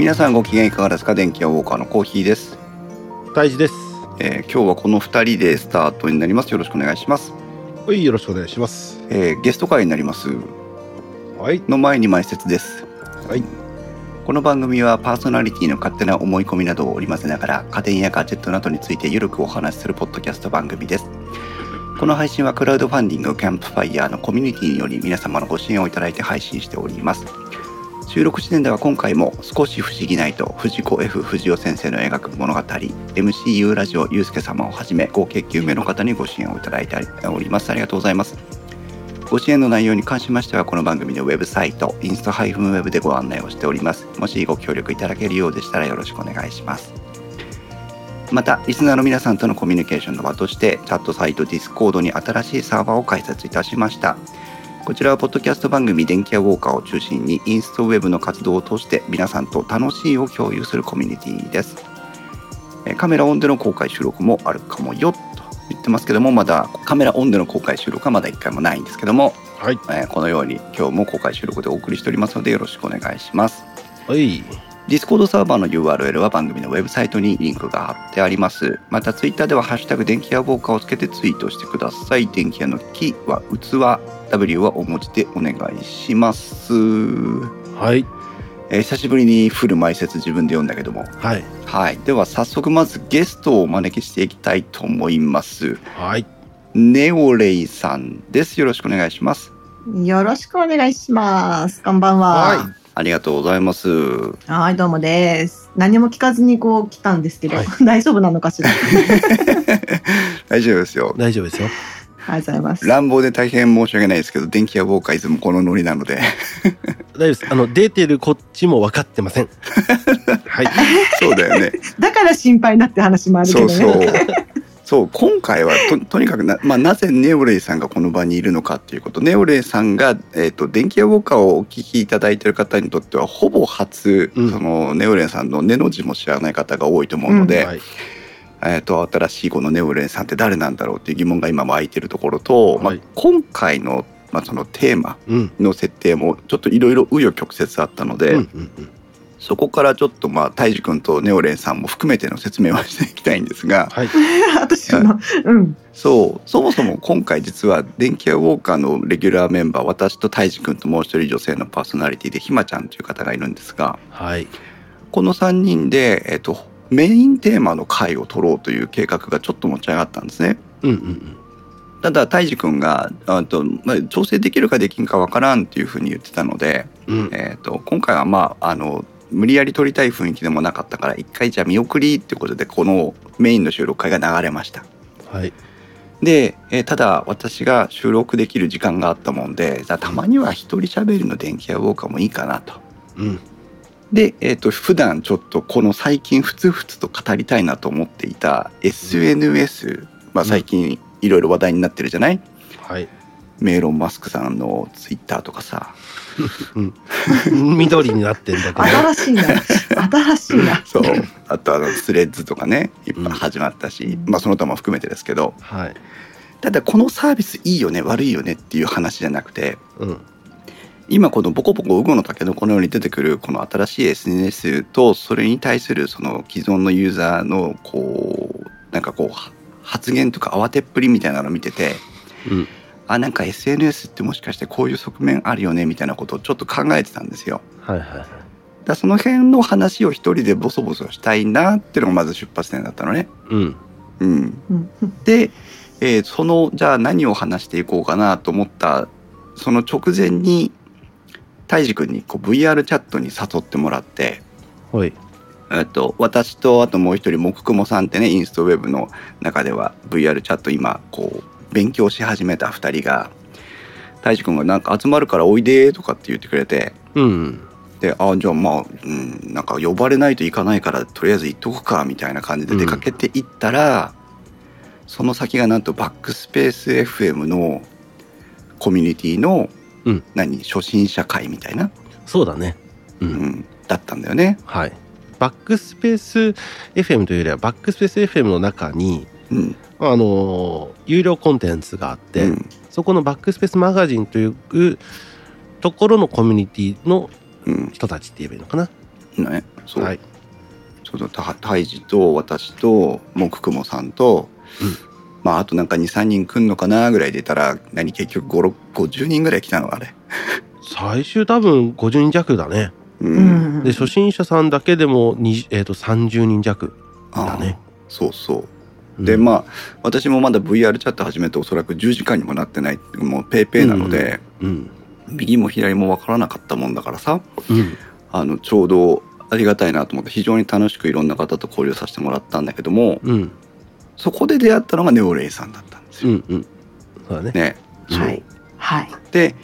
皆さんご機嫌いかがですか？電気屋ウォーカーのコーヒーです、大事です。えー今日はこの2人でスタートになりますよろしくお願いします、はい、よろしくお願いします。えーゲスト会になりますはい。の前に前説ですはい。この番組はパーソナリティの勝手な思い込みなどを織り交ぜながら家電やガジェットなどについてゆるくお話しするポッドキャスト番組ですこの配信はクラウドファンディングキャンプファイヤーのコミュニティにより皆様のご支援をいただいて配信しております収録時点では今回も少し不思議ないと藤子 F 不二雄先生の描く物語 MCU ラジオゆうすけ様をはじめ合計9名の方にご支援をいただいております。ありがとうございます。ご支援の内容に関しましてはこの番組のウェブサイトインスタ -web でご案内をしております。もしご協力いただけるようでしたらよろしくお願いします。またリスナーの皆さんとのコミュニケーションの場としてチャットサイト Discord に新しいサーバーを開設いたしました。こちらはポッドキャスト番組電気屋ウォーカーを中心にインストウェブの活動を通して皆さんと楽しいを共有するコミュニティですえーカメラオンでの公開収録もあるかもよと言ってますけどもまだカメラオンでの公開収録はまだ1回もないんですけどもはい。えーこのように今日も公開収録でお送りしておりますのでよろしくお願いします。はい。Discord サーバーの URL は番組のウェブサイトにリンクが貼ってあります。また Twitter ではハッシュタグ電気屋ウォーカーをつけてツイートしてください。電気屋の木は器、W はお文字でお願いします。はい。えー久しぶりにフル前説自分で読んだけども。はい。はい。では早速まずゲストをお招きしていきたいと思います。はい。ネオレイさんです。よろしくお願いします。よろしくお願いします。こんばんは。はありがとうございます。はい。どうもです。何も聞かずにこう来たんですけど、はい 大丈夫なのかしら？あ 大丈夫ですよ。大丈夫ですよ。りがとうございます。乱暴で大変申し訳ないですけど、電気屋ウォーカーいつもこのノリなので。大丈夫です。あの、出てるこっちも分かってません。はい。そうだよね。だから心配なって話もあるけどそうね。そう。そう、今回はととにかくな、まあ、なぜネオレイさんがこの場にいるのかっていうこと。ネオレイさんが、えっ、と、電気屋ウォーカーをお聞きいただいている方にとっては、ほぼ初、うんその、ネオレイさんの根の字も知らない方が多いと思うので、はい。えっ、と、新しいこのネオレイさんって誰なんだろうっていう疑問が今も空いてるところと、まあはい、今回の、まあ、そのテーマうん。の設定もちょっといろいろ紆余曲折あったので、うん。うん。うんそこからちょっとまあ、タイジ君とネオレンさんも含めての説明はしていきたいんですが、はい。私の、うん。そう、そもそも今回実は電気屋ウォーカーのレギュラーメンバー、私とタイジ君ともう一人女性のパーソナリティでひまちゃんという方がいるんですが、はい。この3人で、えっと、メインテーマの回を取ろうという計画がちょっと持ち上がったんですね。うん。うん。ただ、タイジ君が、あと、まあ、調整できるかできんかわからんっていうふうに言ってたので、うん。えー、と今回はまああの無理やり撮りたい雰囲気でもなかったから一回じゃあ見送りってことでこのメインの収録会が流れましたはい。で、えーただ私が収録できる時間があったもんでたまには一人喋りの電気屋ウォーカーもいいかなとうん。で、えー、と普段ちょっとこの最近ふつふつと語りたいなと思っていた SNS、まあ、最近いろいろ話題になってるじゃない、はい。メイロン・マスクさんのツイッターとかさうん。緑になってんだけど。新しいな。新しいな。そうあとあのスレッズとかねいっぱい始まったし、うんまあその他も含めてですけどはい。ただこのサービスいいよね悪いよねっていう話じゃなくてうん。今このボコボコウゴの竹のこのように出てくるこの新しい SNS とそれに対するその既存のユーザーのこうなんかこうは発言とか慌てっぷりみたいなのを見ててうん。あなんか SNS ってもしかしてこういう側面あるよねみたいなことをちょっと考えてたんですよ。はい。はい。はい。だその辺の話を一人でボソボソしたいなっていうのがまず出発点だったのね。うん。うん、うん。で、えーそのじゃあ何を話していこうかなと思ったその直前に泰治君にこう VR チャットに誘ってもらって、はい。えっと、私とあともう一人木雲さんってねインストウェブの中では VR チャット今こう勉強し始めた2人が泰治君がなんか集まるからおいでとかって言ってくれてうん。であじゃあまあ、うん、なんか呼ばれないといかないからとりあえず行っとくかみたいな感じで出かけていったら、その先がなんとバックスペース FM のコミュニティの、うん何初心者会みたいな、そうだね。う。うんん、だったんだよね。はい。バックスペース FM というよりは、バックスペース FM の中に、うんあのー有料コンテンツがあって、うんそこのバックスペースマガジンというところのコミュニティのうん人たちって言えばいいのかな？ねそう、はい。ちょうどたタイジと私と木雲さんと、うんまああとなんか23人来んのかなぐらいでいたら何結局5 50人ぐらい来たのあれ。最終多分50人弱だね。うんうん。で、初心者さんだけでもに、えー、と30人弱だね。そうそううんでまあ私もまだ VR チャット始めておそらく10時間にもなってないもうペーペーなので、うん。右も左も分からなかったもんだからさうん。あのちょうどありがたいなと思って非常に楽しくいろんな方と交流させてもらったんだけどもうん。そこで出会ったのがネオレイさんだったんですよ。うん。うん。そうだね。ね、はい。はい。で、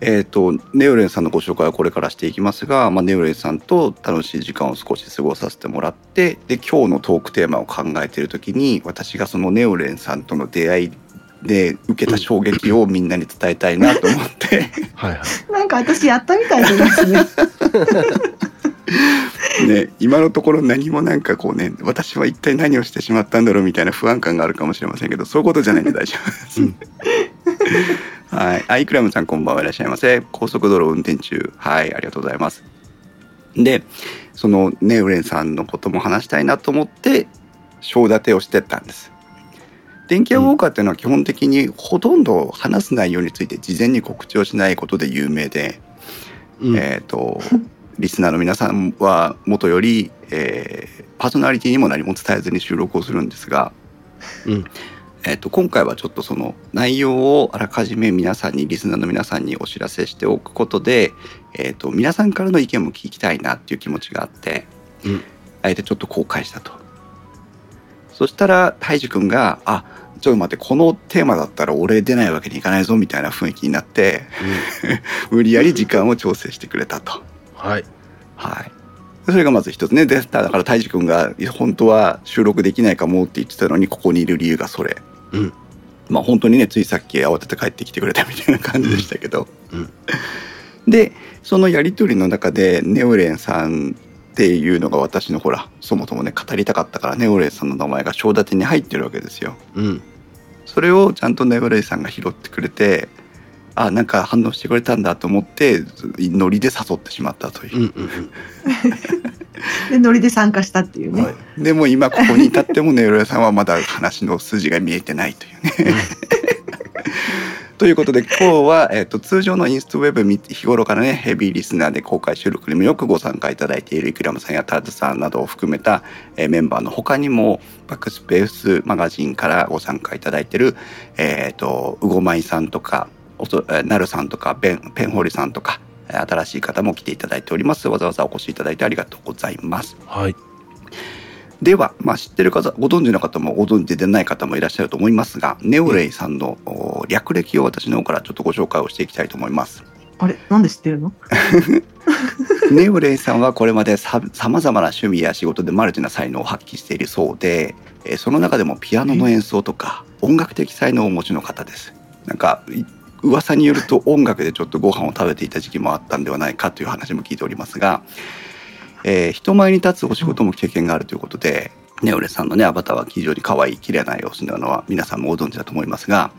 えー、とネオレイさんのご紹介はこれからしていきますが、まあ、ネオレイさんと楽しい時間を少し過ごさせてもらってで今日のトークテーマを考えている時に私がそのネオレイさんとの出会いで受けた衝撃をみんなに伝えたいなと思って はいはい。なんか私やったみたいですね。ね今のところ何もなんかこうね私は一体何をしてしまったんだろうみたいな不安感があるかもしれませんけどそういうことじゃないんで大丈夫です。うんはい、アイクラムさんこんばんはいらっしゃいませ高速道路運転中はいありがとうございます。でそのネウレンさんのことも話したいなと思って章立てをしてったんです。電気屋ウォーカーっていうのは基本的にほとんど話す内容について事前に告知をしないことで有名で、うん。えっ、とリスナーの皆さんはもとより、えーパーソナリティにも何も伝えずに収録をするんですが、うんえー、と今回はちょっとその内容をあらかじめ皆さんにリスナーの皆さんにお知らせしておくことで、えー、と皆さんからの意見も聞きたいなっていう気持ちがあって、うんあえてちょっと公開したと。そしたら泰治君が「あちょっと待ってこのテーマだったら俺出ないわけにいかないぞ」みたいな雰囲気になって 無理やり時間を調整してくれたと。はい。はい。それがまず一つね。で、だから、泰治君が、本当は収録できないかもって言ってたのに、ここにいる理由がそれ。うん。まあ、本当にね、ついさっき慌てて帰ってきてくれたみたいな感じでしたけど。うんで、そのやりとりの中で、ネオレンさんっていうのが私のほら、そもそもね、語りたかったから、ネオレンさんの名前が章立てに入ってるわけですよ。うん。それをちゃんとネオレンさんが拾ってくれて、あ、なんか反応してくれたんだと思って、ノリで誘ってしまったといううん。うん。うん。で、ノリで参加したっていうね。はい、でも今ここに至ってもネロヤさんはまだ話の筋が見えてないというね。ということで今日は、えっと通常のインストウェブ日頃からねヘビーリスナーで公開収録にもよくご参加いただいているイクラムさんやターズさんなどを含めた、えーメンバーの他にもバックスペースマガジンからご参加いただいている、えっとうごまいさんとかなるさんとかペンペンホリさんとかえー新しい方も来ていただいておりますわざわざお越しいただいてありがとうございます。はい。では、まあ、知ってる方ご存知の方もご存知でない方もいらっしゃると思いますがネオレイさんのお略歴を私の方からちょっとご紹介をしていきたいと思います。あれなんで知ってるの？ネオレイさんはこれまでさまざまな趣味や仕事でマルチな才能を発揮しているそうで、えーその中でもピアノの演奏とか音楽的才能をお持ちの方です。なんかい噂によると音楽でちょっとご飯を食べていた時期もあったんではないかという話も聞いておりますが、えー人前に立つお仕事も経験があるということで、ネオレさんのねアバターは非常に可愛い綺麗な様子なのは皆さんもご存知だと思いますが、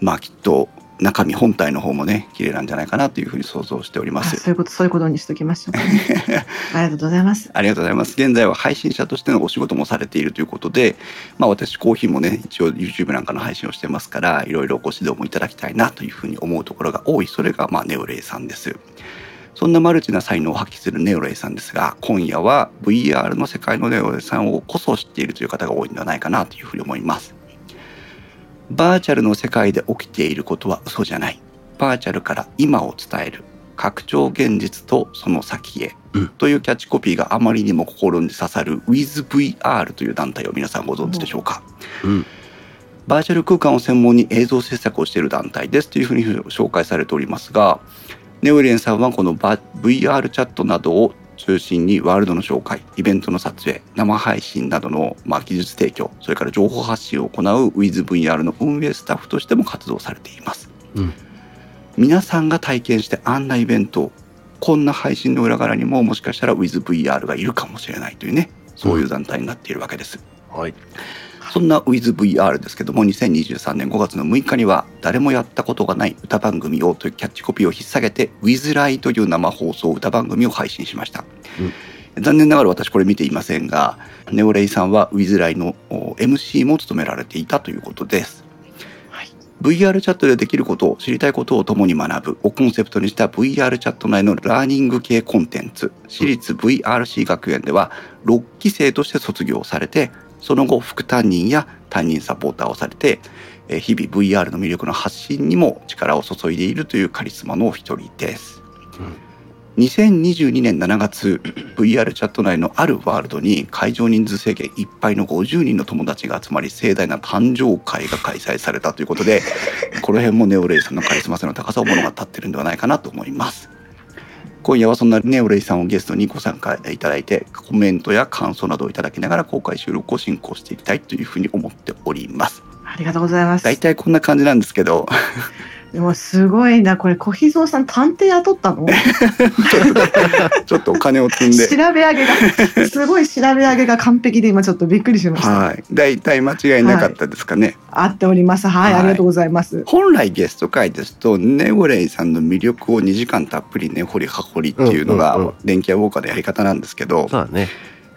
まあきっと中身本体の方もね綺麗なんじゃないかなというふうに想像しております。あそういうこと、そういうことにしときましょう。ありがとうございます。ありがとうございます。現在は配信者としてのお仕事もされているということで、まあ私コーヒーもね、一応 YouTube なんかの配信をしてますから、いろいろご指導もいただきたいなというふうに思うところが多い。それがまあネオレイさんです。そんなマルチな才能を発揮するネオレイさんですが、今夜は VR の世界のネオレイさんをこそ知っているという方が多いのではないかなというふうに思います。バーチャルの世界で起きていることは嘘じゃない。バーチャルから今を伝える。拡張現実とその先へ。うんというキャッチコピーがあまりにも心に刺さる WithVR という団体を皆さんご存知でしょうか。うん。バーチャル空間を専門に映像制作をしている団体ですというふうに紹介されておりますが、ネオレンさんはこのバ VR チャットなどを中心にワールドの紹介、イベントの撮影、生配信などのまあ技術提供、それから情報発信を行う WithVR の運営スタッフとしても活動されています。うん。皆さんが体験してあんなイベント、こんな配信の裏側にももしかしたら WithVR がいるかもしれないというね、そういう団体になっているわけです。はい。そんな WithVR ですけども、2023年5月の6日には、誰もやったことがない歌番組をというキャッチコピーを引っ提げて、WithLi という生放送歌番組を配信しました。うん残念ながら私これ見ていませんが、ネオレイさんはウィズライのお MC も務められていたということです。はい VR チャットでできることを知りたいことを共に学ぶをコンセプトにした VR チャット内のラーニング系コンテンツ私立 VRC 学園では6期生として卒業されてその後副担任や担任サポーターをされてえー日々 VR の魅力の発信にも力を注いでいるというカリスマのお一人です。2022年7月 VR チャット内のあるワールドに会場人数制限いっぱいの50人の友達が集まり盛大な誕生会が開催されたということでこの辺もネオレイさんのカリスマ性の高さを物語ってるんではないかなと思います今夜はそんなネオレイさんをゲストにご参加いただいてコメントや感想などをいただきながら公開収録を進行していきたいというふうに思っておりますありがとうございます。大体こんな感じなんですけどでもすごいな、これ小秘蔵さん探偵雇ったの？ちょっとお金を積んで調べ上げが、すごい調べ上げが完璧で今ちょっとびっくりしました。はい大体間違いなかったですかね、合っております。はい、はいありがとうございます。本来ゲスト会ですとネゴレイさんの魅力を2時間たっぷり根掘り葉掘りっていうのうんうんうんが電気屋ウォーカーのやり方なんですけど、そうだね。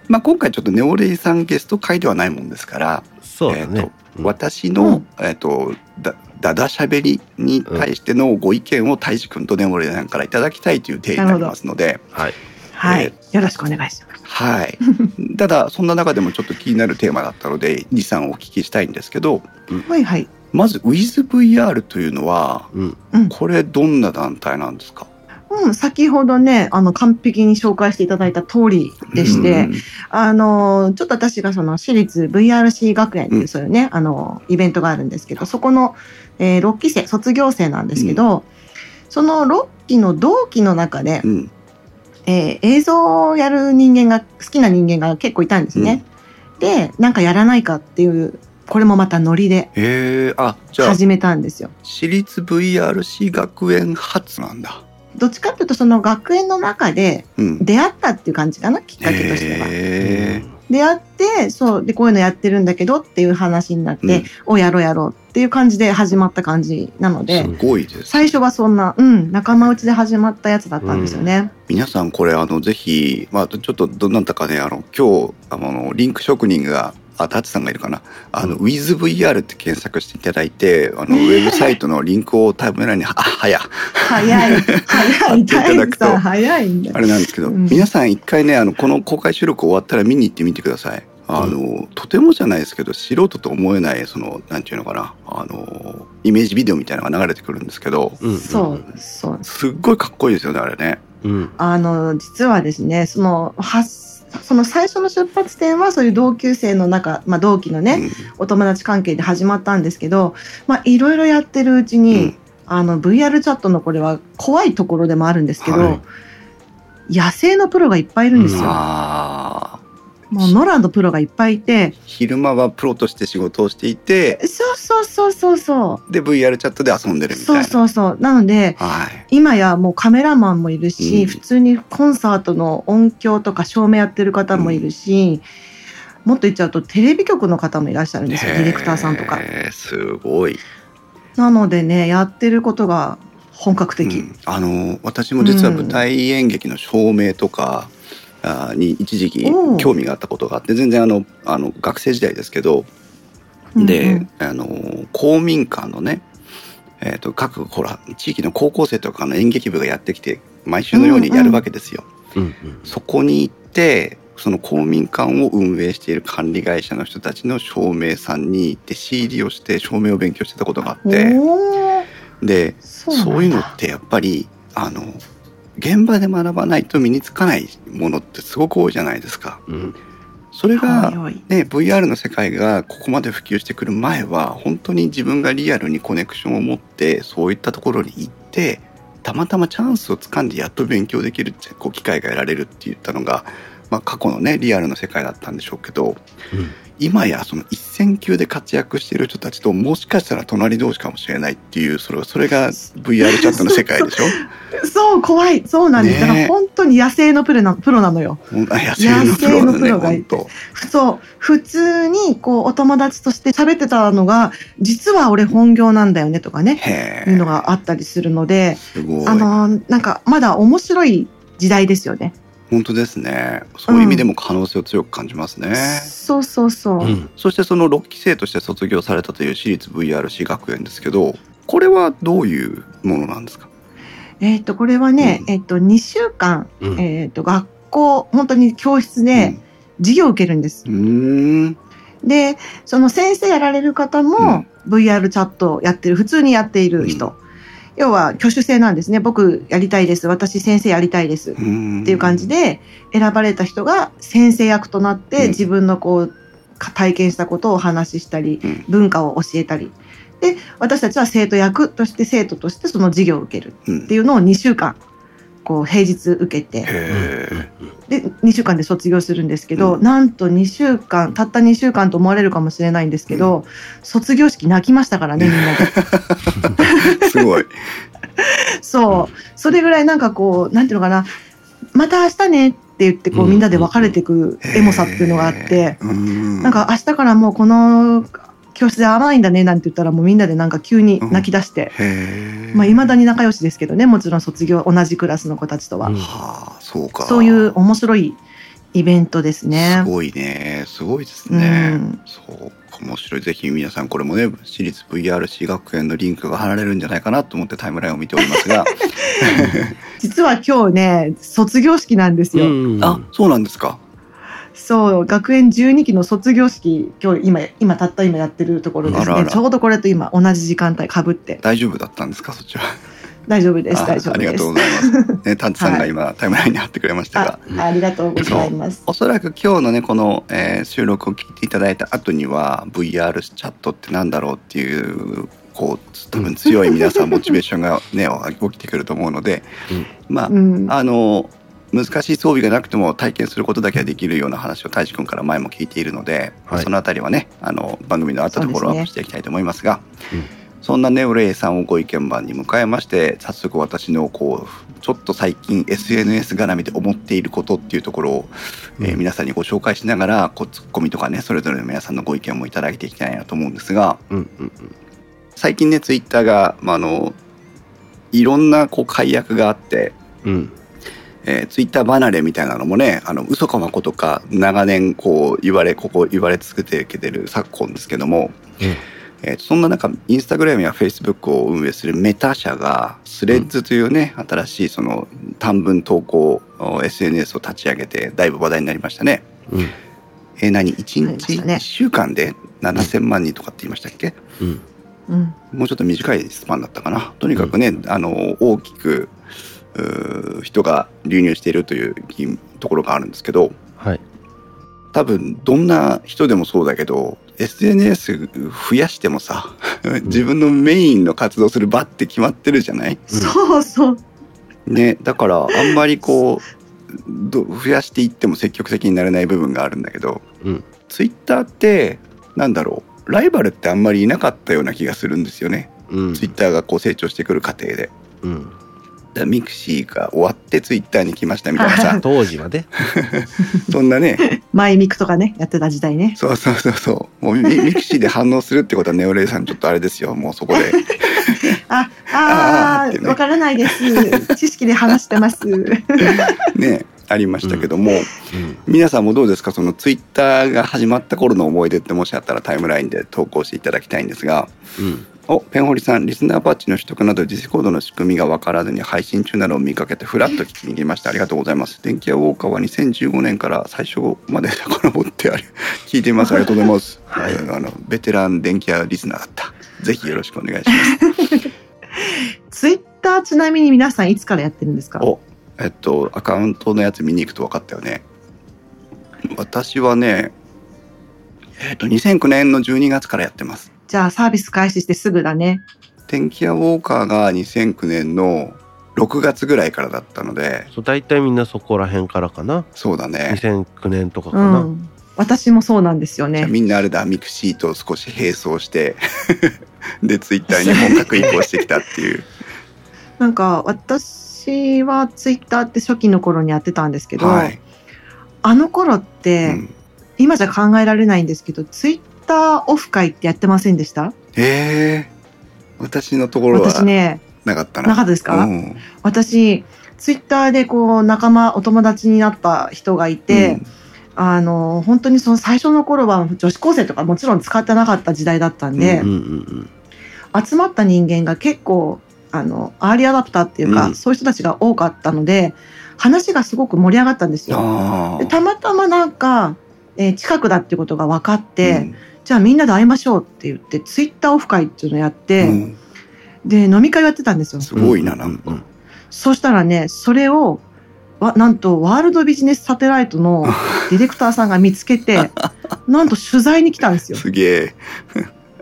まあ、今回ちょっとネオレイさんゲスト会ではないもんですから、そうだね。えーと私の、えー、とだだだしゃべりに対してのご意見を太一君とネオレイさんからいただきたいという提案になりますので。はい。はい、えよろしくお願いします。はい、ただそんな中でもちょっと気になるテーマだったので23お聞きしたいんですけどはいはい。まず WithVR というのはうん。これどんな団体なんですか？うん、先ほどね、あの、完璧に紹介していただいた通りでして、うんあの、ちょっと私がその私立 VRC 学園っていうう、んそういうね、あの、イベントがあるんですけど、そこの、えー6期生、卒業生なんですけど、その6期の同期の中で、うんえー映像をやる人間が、好きな人間が結構いたんですね。で、なんかやらないかっていう、これもまたノリで始めたんですよ。私立 VRC 学園初なんだ。どっちかっていうと、その学園の中でうん、出会ったっていう感じかな、きっかけとしては。へ出会って、そう、で、こういうのやってるんだけどっていう話になって、うんお、やろうやろうっていう感じで始まった感じなのえで、すごいです。最初はそんな、うん、仲間内で始まったやつだったんですよね。皆さんこれあのぜひまあちょっとどなたかねあの今日あのリンク職人があタッチさんがいるかなあの、うん WithVR って検索していただいてあのウェブサイトのリンクをタイムラインにあ早早い、早い、貼っていた大だく早いんだあれなんですけど、うん皆さん一回ねあのこの公開収録終わったら見に行ってみてください。あの、とてもじゃないですけど素人と思えないそのなんていうのかなあのイメージビデオみたいなのが流れてくるんですけどうん。そう、そう。すっごいかっこいいですよねあれね。うん。あの、実はですね、その、はその最初の出発点はそういう同級生の中、まあ同期のね、うん。お友達関係で始まったんですけど、まあいろいろやってるうちに、うん。あの VR チャットのこれは怖いところでもあるんですけど、はい。野生のプロがいっぱいいるんですよ。あーもう野良のプロがいっぱいいて、昼間はプロとして仕事をしていてそうそうそうそうそで VR チャットで遊んでるう。みたいな。そうそうそう。なので、はい。今やもうカメラマンもいるし、うん普通にコンサートの音響とか照明やってる方もいるし、もっと言っちゃうとテレビ局の方もいらっしゃるんですよ、ディレクターさんとか。すごい。なのでね、やってることが本格的。うんあの私も実は舞台演劇の照明とか、に一時期興味があったことがあって全然あのあの学生時代ですけど、で、うんうんあの公民館のね、えー、と各ほら地域の高校生とかの演劇部がやってきて毎週のようにやるわけですよ。うん。うん。そこに行ってその公民館を運営している管理会社の人たちの照明さんに行って CD をして照明を勉強してたことがあってでそういうのってやっぱりあの現場で学ばないと身につかないものってすごく多いじゃないですか。うん。それが、ね、VR の世界がここまで普及してくる前は本当に自分がリアルにコネクションを持ってそういったところに行ってたまたまチャンスをつかんでやっと勉強できるってこう機会が得られるって言ったのが、まあ、過去のねリアルの世界だったんでしょうけどうん。今やその一線級で活躍している人たちともしかしたら隣同士かもしれないっていうそれそれが VR チャットの世界でしょ？そう、怖い。そうなんです。ねえだから本当に野生のプロなプロなのよ。野生のプロのプロがいてそう。普通に、こう、お友達として喋ってたのが、実は俺本業なんだよねとかね、へいうのえがあったりするので、あの、なんか、まだ面白い時代ですよね。本当ですね。そういう意味でも可能性を強く感じますね、そうそうそう。うん。そしてその6期生として卒業されたという私立 VR 学園ですけどこれはどういうものなんですか？えっ、と、これはね、うん。えっ、と、2週間、うん。えっ、と、学校、本当に教室で授業を受けるんです。うーん。で、その先生やられる方も、VR チャットをやってる、普通にやっている人。要は、挙手制なんですね。僕やりたいです。私先生やりたいです。っっていう感じで、選ばれた人が先生役となっうんて、自分のこう、か体験したことをお話ししたり、うん文化を教えたり。で、私たちは生徒役として生徒としてその授業を受けるうんっていうのを2週間、こう、平日受けて、で、2週間で卒業するんですけど、うなんと2週間、たった2週間と思われるかもしれないんですけど、卒業式泣きましたからね、みんなで。すごい。そう。それぐらいなんかこう、なんていうのかな、また明日ねって言って、こう、うん。みんなで別れていくエモさっていうのがあって、うーん。なんか明日からもうこの教室で会わないんだねなんて言ったら、もうみんなでなんか急に泣き出して、へえまあ、未だに仲良しですけどね、もちろん卒業、同じクラスの子たちとは。うんはあそうか。そういう面白いイベントですね。す。ごいね。すごいですうね、ん。そうか面白いぜひ皆さんこれもね私立 VRC 学園のリンクが貼られるんじゃないかなと思ってタイムラインを見ておりますが。実は今日ね、卒業式なんですよ。うん。あそうなんですかそう、学園12期の卒業式、今日今、今たった今やってるところですね。あらあら。ちょうどこれと今同じ時間帯かぶって。大丈夫だったんですか？そっちは。大丈夫です、あ大丈夫です。ありがとう。ございます。ねタンツさんが今、タイムラインに貼ってくれましたが。あありがとうございます。おそらく今日のねこの、えー収録を聞いていただいた後には VR チャットってなんだろうっていうこう多分強い皆さんモチベーションがね 起きてくると思うので、まあ、うん、あの難しい装備がなくても体験することだけはできるような話を太一君から前も聞いているので、はい。そのあたりはねあの番組の後でフォローアップしていきたいと思いますがうんそんなネオレイさんをご意見番に迎えまして早速私のこうちょっと最近 SNS 絡みで思っていることっていうところを、えーうん。皆さんにご紹介しながらこうツッコミとかねそれぞれの皆さんのご意見もいただいていきたいなと思うんですがうんうん。最近ねツイッターが、まあ、あのいろんなこう解約があってうんえー、ツイッター離れみたいなのもねあの嘘かまことか長年こう言われここ言われ続けてる昨今ですけども、えーそんな中インスタグラムやフェイスブックを運営するメタ社がスレッズというね、新しいその短文投稿お SNS を立ち上げてだいぶ話題になりましたね。うん。えー何？1日？なりましたね。1週間で7,000万人とかって言いましたっけ？うん。うん、もうちょっと短いスパンだったかな。とにかくね、あの大きく人が流入しているというところがあるんですけどはい。多分どんな人でもそうだけど SNS 増やしてもさ自分のメインの活動する場って決まってるじゃない？そうそう。ねだからあんまりこうど増やしていっても積極的になれない部分があるんだけどうん。ツイッターってなんだろうライバルってあんまりいなかったような気がするんですよね。うん。ツイッターがこう成長してくる過程で。うんだからミクシーが終わってツイッターに来ましたみたいなさ。当時はね そんなね。マイミクとかね、やってた時代ね。そうそうそうそう。もうミミクシーで反応するってことはネオレイさんちょっとあれですよ。もうそこで。あ、あーってね。あー、わからないです。知識で話してます。ねありましたけども、うん。皆さんもどうですか？そのツイッターが始まった頃の思い出ってもしあったらタイムラインで投稿していただきたいんですが。うんおペンホリさんリスナーバッジの取得などディスコードの仕組みが分からずに配信中なのを見かけてフラッと聞きに来ました。ありがとうございます。電気屋ウォーカーは2015年から最初まで遡ってあれ 聞いています。ありがとうございます、はい。えーあのベテラン電気屋リスナーだった。ぜひよろしくお願いします。ツイッターちなみに皆さんいつからやってるんですか？おえっとアカウントのやつ見に行くと分かったよね。私はねえっと2009年の12月からやってますじゃあサービス開始してすぐだね。天気屋ウォーカーが2009年の6月ぐらいからだったので。そう大体みんなそこら辺からかな。そうだね。2009年とかかうな、ん。私もそうなんですよね。みんなあれだ。ミクシートを少し並走して でツイッターに本格移行してきたっていう。なんか私はツイッターって初期の頃にやってたんですけど、はい、あの頃っうて、ん、今じゃ考えられないんですけど、ツイッターオフ会ってやってませんでした？へえ。私のところは私ね、なかったな。なかったですか、うん。私、ツイッターでこう仲間、お友達になった人がいて、あの、本当にその最初の頃は女子高生とかもちろん使ってなかった時代だったんで、うんうんうん集まった人間が結構、あの、アーリーアダプターっていうか、うん。そういう人たちが多かったので、話がすごく盛り上がったんですよ。たまたまなんか、えー近くだっていうことが分かって、うんじゃあみんなで会いましょうって言って、ツイッターオフ会っていうのをやって、うんで、飲み会をやってたんですよ。すごいな、なんか。そしたらね、それを、わなんと、ワールドビジネスサテライトの ディレクターさんが見つけて、なんと取材に来たんですよ。すげえ。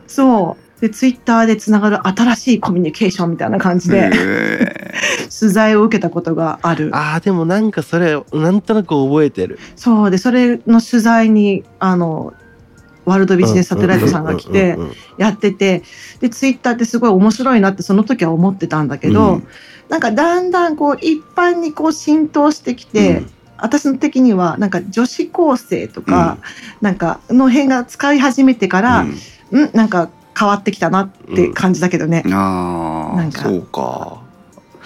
そう。で、ツイッターでつながる新しいコミュニケーションみたいな感じで、へ取材を受けたことがある。ああでもなんかそれなんとなく覚えてるそう。で、それの取材に、あの、ワールドビジネスサテライトさんが来てうんうんうんやってて、で、ツイッターってすごい面白いなってその時は思ってたんだけど、うん。なんかだんだんこう一般にこう浸透してきて、私の的にはなんか女子高生とか、なんかの辺が使い始めてから、うん、なんか変わってきたなって感じだけどね。う。ん。ああ、なんか。そうか。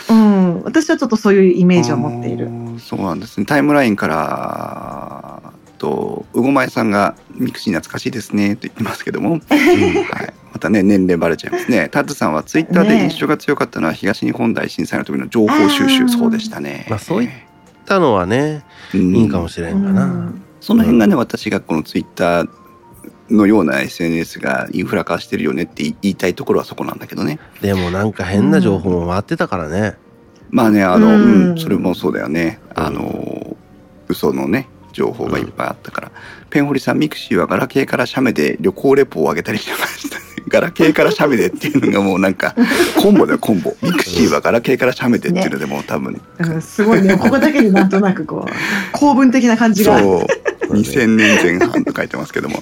うん、私はちょっとそういうイメージを持っている。そうなんですね。タイムラインから、と、うごまえさんがミクシー懐かしいですねと言ってますけども、はい、またね、年齢バレちゃいますね。タッツさんはツイッターで印象が強かったのは東日本大震災の時の情報収集、そうでしたね。まあそういったのはねうん。いいかもしれんかな、うん。その辺がね、私がこのツイッターのような SNS がインフラ化してるよねって言いたいところはそこなんだけどね。でもなんか変な情報も回ってたからね、まあね、あの、ううんん、それもそうだよね。あの、嘘のね、情報がいっぱいあったから。ペンホリさん、ミクシーはガラケーから写メで旅行レポを上げたりしてましたね。ガラケーから写メでっていうのがもうなんか、コンボだよ、コンボ。ミクシーはガラケーから写メでっていうのでもう多分、うんすごいね、ここだけでなんとなくこう、古文的な感じが。そう、2000年前半と書いてますけども。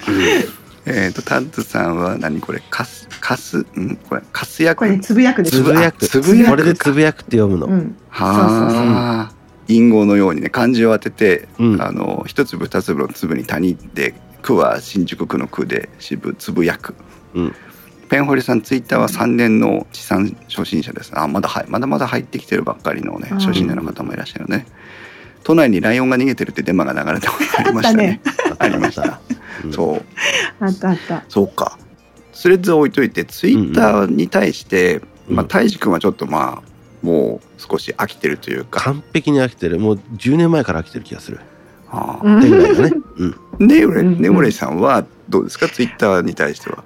えっと、タッズさんは何これ、カス、カス、ん？これ、カス役？これね、つぶやくですつぶやくつぶやくかこれでつぶやくって読むの、うん。はあ。隠語のようにね漢字を当てて、うん。あの一粒二粒の粒に谷で区は新宿区の区で渋つぶやく、うん。ペンホリさんツイッターは3年の地産初心者です。あまだはいまだまだ入ってきてるばっかりのねうん。初心者の方もいらっしゃるね、都内にライオンが逃げてるってデマが流れてありましたね。ありました、うん。そう。あったあった。そうか。スレッズは置いといてツイッターに対して、うんまあ太一君はちょっとまあもう少し飽きてるというか、完璧に飽きてる。もう10年前から飽きてる気がする。ああ うんってぐらいだね、うん、ネオレ、うん。ネオレさんはどうですか？ツイッターに対しては。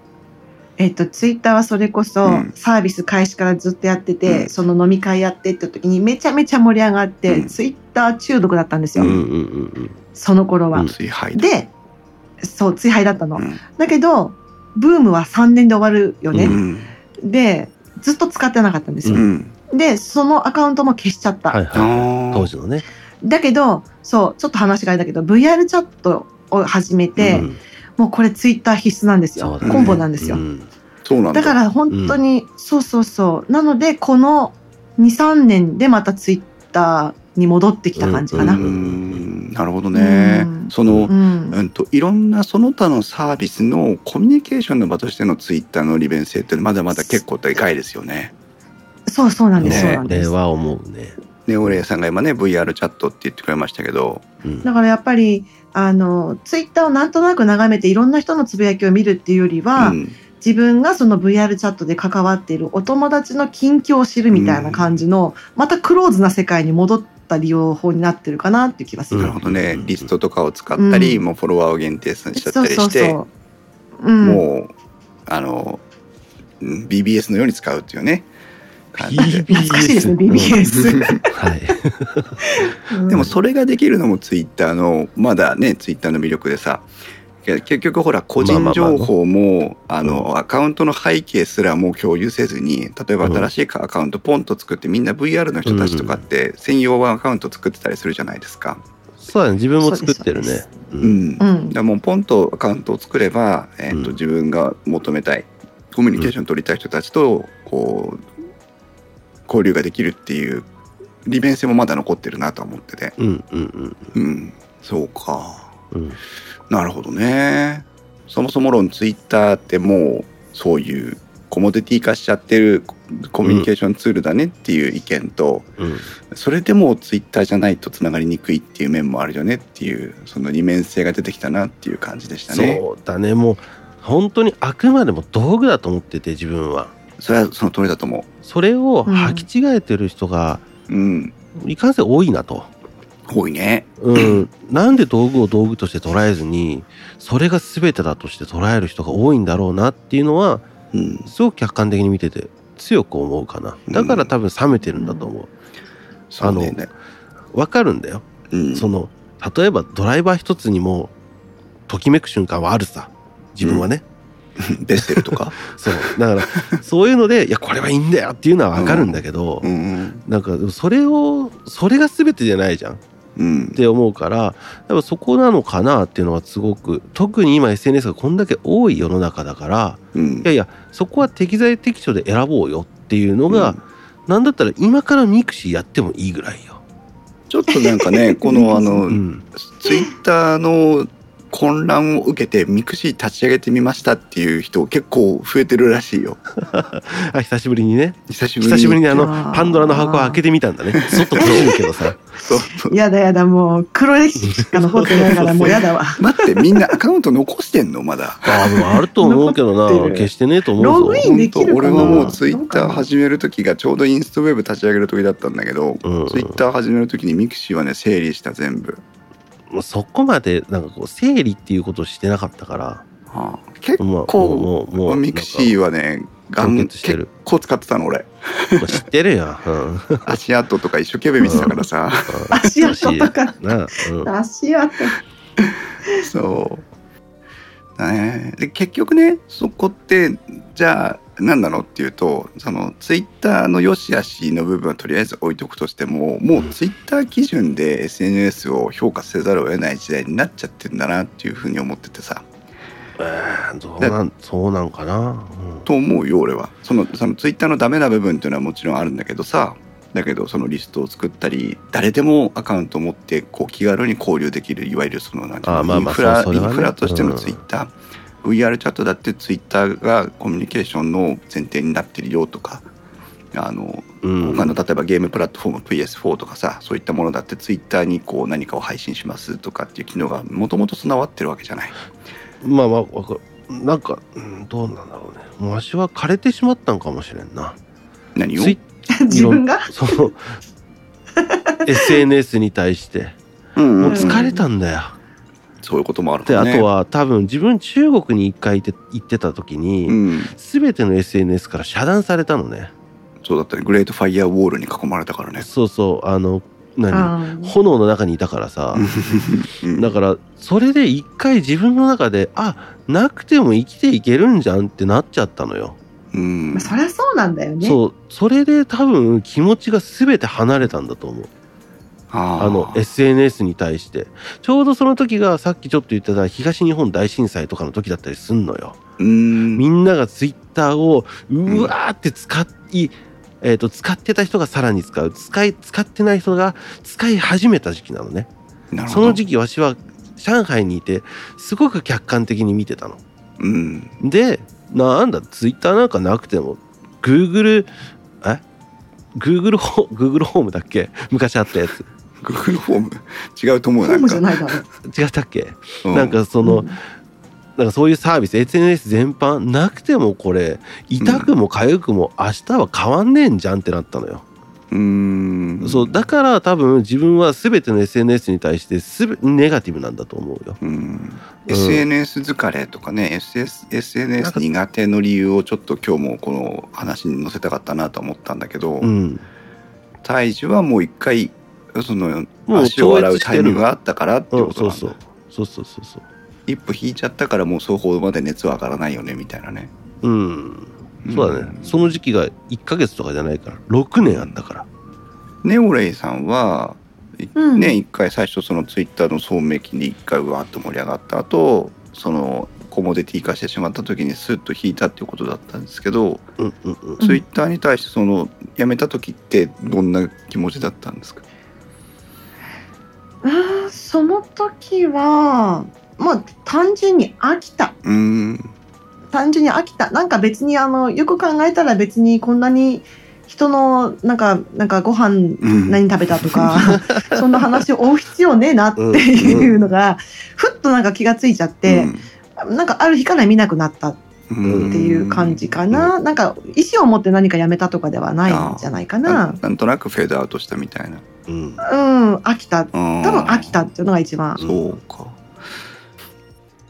えっと、ツイッターはそれこそうん。サービス開始からずっとやってて、うん。その飲み会やってって時にめちゃめちゃ盛り上がって、うん。ツイッター中毒だったんですよ、うんうんうんその頃は。うん。で、そう、追廃だったの。うん。だけど、ブームは3年で終わるよね。うん。で、ずっと使ってなかったんですよ。うんで、そのアカウントも消しちゃった。はいはいあ当時のねだけど、そう、ちょっと話があれだけど、VR チャットを始めて、うんもうこれツイッター必須なんですよ。ねコンボなんですよ。うんそうなんだ。だから本当に、そうそうそう。なので、この2、3年でまたツイッターに戻ってきた感じかな。ううん。んなるほどね。うんその、うんといろんなその他のサービスのコミュニケーションの場としてのツイッターの利便性ってまだまだ結構でかいですよね。そうそうなんです。ねそうなんです。思うね、ネオレイさんが今ね VR チャットって言ってくれましたけど、うん、だからやっぱり、あの、ツイッターをなんとなく眺めていろんな人のつぶやきを見るっていうよりは、うん。自分がその VR チャットで関わっているお友達の近況を知るみたいな感じの、またクローズな世界に戻った利用法になってるかなっていう気がする。なるほどね。リストとかを使ったり、うん。もうフォロワーを限定しちゃったそうりしてそうそう。う。ん、もうあのうん BBS のように使うっていうね感じで。BBS 懐かしいですね BBS はい。う んでもそれができるのもツイッターのまだねツイッターの魅力でさ。け結局ほら個人情報もあのアカウントの背景すらもう共有せずに例えば新しいアカウントポンと作ってみんな VR の人たちとかって専用アカウント作ってたりするじゃないですか。そうだね自分も作ってるね。ううん。うん。らもうポンとアカウントを作れば、えーとうん。自分が求めたいコミュニケーション取りたい人たちとこう交流ができるっていう利便性もまだ残ってるなとは思ってて。うんうんうん、そうか。うんうんなるほどね。そもそも論ツイッターってもうそういうコモディティ化しちゃってるコミュニケーションツールだねっていう意見と、うんそれでもツイッターじゃないとつながりにくいっていう面もあるよねっていうその二面性が出てきたなっていう感じでしたね。そうだねもう本当にあくまでも道具だと思ってて自分はそれはその通りだと思それを履き違えてる人がう。うん、いかんせん多いなと、多いね。うん、なんで道具を道具として捉えずにそれが全てだとして捉える人が多いんだろうなっていうのはうん、すごく客観的に見てて強く思うかな。だから多分冷めてるんだと思う。そうね。わかるんだよ。うん、その例えばドライバー一つにもときめく瞬間はあるさ。自分はね、ベステルとか？そう。だからそういうのでいやこれはいいんだよっていうのはわかるんだけど、うんうんなんかそれをそれが全てじゃないじゃん。っうん。て思うからやっぱそこなのかなっていうのはすごく特に今 SNS がこんだけ多い世の中だからうん。いやいやそこは適材適所で選ぼうよっていうのが、なんだったら今からミクシーやってもいいぐらいよ。ちょっとなんかねこのあの、うん、ツイッターの混乱を受けてミクシー立ち上げてみましたっていう人結構増えてるらしいよ。あ久しぶりにね。久しぶりに。久しぶりにあのパンドラの箱を開けてみたんだね。外閉じるけどさ。そう。やだやだ、もう黒歴史しか残ってないから、もうやだわ。待ってみんなアカウント残してんの？まだ。あでもあると思うけどな。消してねえと思うぞ。ログインできるかな？俺はもうツイッター始める時がちょうどインストウェブ立ち上げる時だったんだけど、うん。ツイッター始める時にミクシーはね整理した全部、もうそこまでなんかこう整理っていうことをしてなかったからはあ。結もう構もうもうミクシーはねガン完結してる。結構使ってたの俺。知ってるよ、うん、足跡とか一生懸命見てたからさ。足跡とか。うん、足跡。そう。だね。で結局ねそこってじゃあ何なのっていうとそのツイッターの良し悪しの部分はとりあえず置いとくとしてももうツイッター基準で SNS を評価せざるを得ない時代になっちゃってんだなっていうふうに思っててさ。えーどうなんそうなんかな、うん。と思うよ俺は。そのそのツイッターのダメな部分っていうのはもちろんあるんだけどさ。だけどそのリストを作ったり誰でもアカウントを持ってこう気軽に交流できるいわゆるそのなんていうのあまあまあインフラ、インフラとしてのツイッター、VR チャットだってツイッターがコミュニケーションの前提になってるよとかあのうん。他の例えばゲームプラットフォーム PS4 とかさそういったものだってツイッターにこう何かを配信しますとかっていう機能がもともと備わってるわけじゃない。まあまあわかる。なんか、うん、どうなんだろうね。もうわしは枯れてしまったんかもしれんな。何を？自分が？その SNS に対して。うんうん。もう疲れたんだよ、そういうこともあるでもんね。あとは多分自分中国に一回行って行ってた時に、うん、全ての SNS から遮断されたのね。そうだったね。グレートファイヤーウォールに囲まれたからね。そうそう。あの何？炎の中にいたからさ。うん。だからそれで一回自分の中であなくても生きていけるんじゃんってなっちゃったのよ、うん。まあそりゃそうなんだよね。そう。それで多分気持ちが全て離れたんだと思うあの SNS に対して。ちょうどその時がさっきちょっと言ってた東日本大震災とかの時だったりすんのよ。うん。みんながツイッターをうわーって使い、えー、と使ってた人がさらに使う。使い使ってない人が使い始めた時期なのね。その時期わしは上海にいてすごく客観的に見てたの。うん。でなんだツイッターなんかなくても Google え？Google ホ Google ホームだっけ？昔あったやつ Google フォーム違うと思うホームじゃないだろ。う。違ったっけ、うなんかその、うん。なんかそういうサービス SNS 全般なくてもこれ痛くも痒くも明日は変わんねえんじゃんってなったのよ、うん。そうだから多分自分は全ての SNS に対してすべネガティブなんだと思うよ。うん、SNS 疲れとかね、SS SNS 苦手の理由をちょっと今日もこの話に載せたかったなと思ったんだけど、うん。大樹はもう一回その足を洗うタイミングがあったからってうんことなんだ。そうそうそうそうそうそう。一歩引いちゃったからもう双方まで熱は上がらないよねみたいなね。うん。そうだね、んその時期が1ヶ月とかじゃないから。6年あったから。ネオレイさんは、いうん。ね一回最初そのツイッターの聡明期に一回うわーっと盛り上がった後そのコモディティ化してしまった時にスッと引いたっていうことだったんですけど、うんうんうん。ツイッターに対してその辞めた時ってどんな気持ちだったんですか？その時は、まあ単純に飽きた。うーん。単純に飽きた。なんか別にあのよく考えたら別にこんなに人のなんかなんかご飯うん。何食べたとか、そんな話を追う必要ねえなっていうのが、ふっとなんか気がついちゃって、なんかある日から見なくなった。っうんていう感じかな、なんか意思を持って何かやめたとかではないんじゃないかなな。なんとなくフェードアウトしたみたいな。うんうん、飽きた。多多分飽きたっていうのが一番。そうか。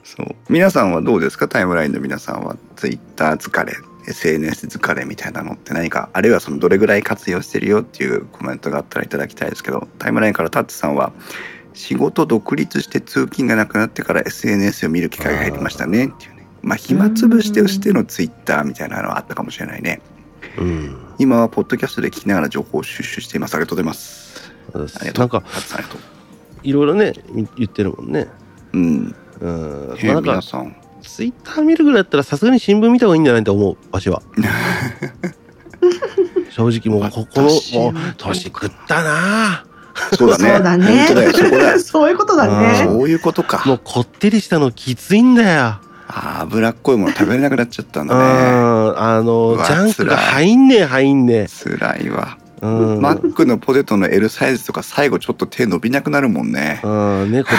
そう。皆さんはどうですか？タイムラインの皆さんは。ツイッター疲れ、SNS 疲れみたいなのって何か、あるいはそのどれぐらい活用してるよっていうコメントがあったらいただきたいですけど、タイムラインからタッツさんは、仕事独立して通勤がなくなってから SNS を見る機会が減りましたねっていうね。まあ、暇つぶしてしてのツイッターみたいなのはあったかもしれないね。うん今はポッドキャストで聞きながら情報を収集しています。ありがとうございます。ありがとう。なんか。いろいろね言ってるもんねうん。うんまあなんか皆さん。ツイッター見るぐらいだったらさすがに新聞見た方がいいんじゃないと思うわしは 正直もうここの私もう年食ったなそうだね。そうだね本当だよ、そこだ。そういうことだね。そういうことか。もうこってりしたのきついんだよ脂っこいもの食べれなくなっちゃったんうだね。んあのジャンクが入んねえ入んね辛いわ。えうんマックのポテトの L サイズとか最後ちょっと手伸びなくなるもんね。うんねこと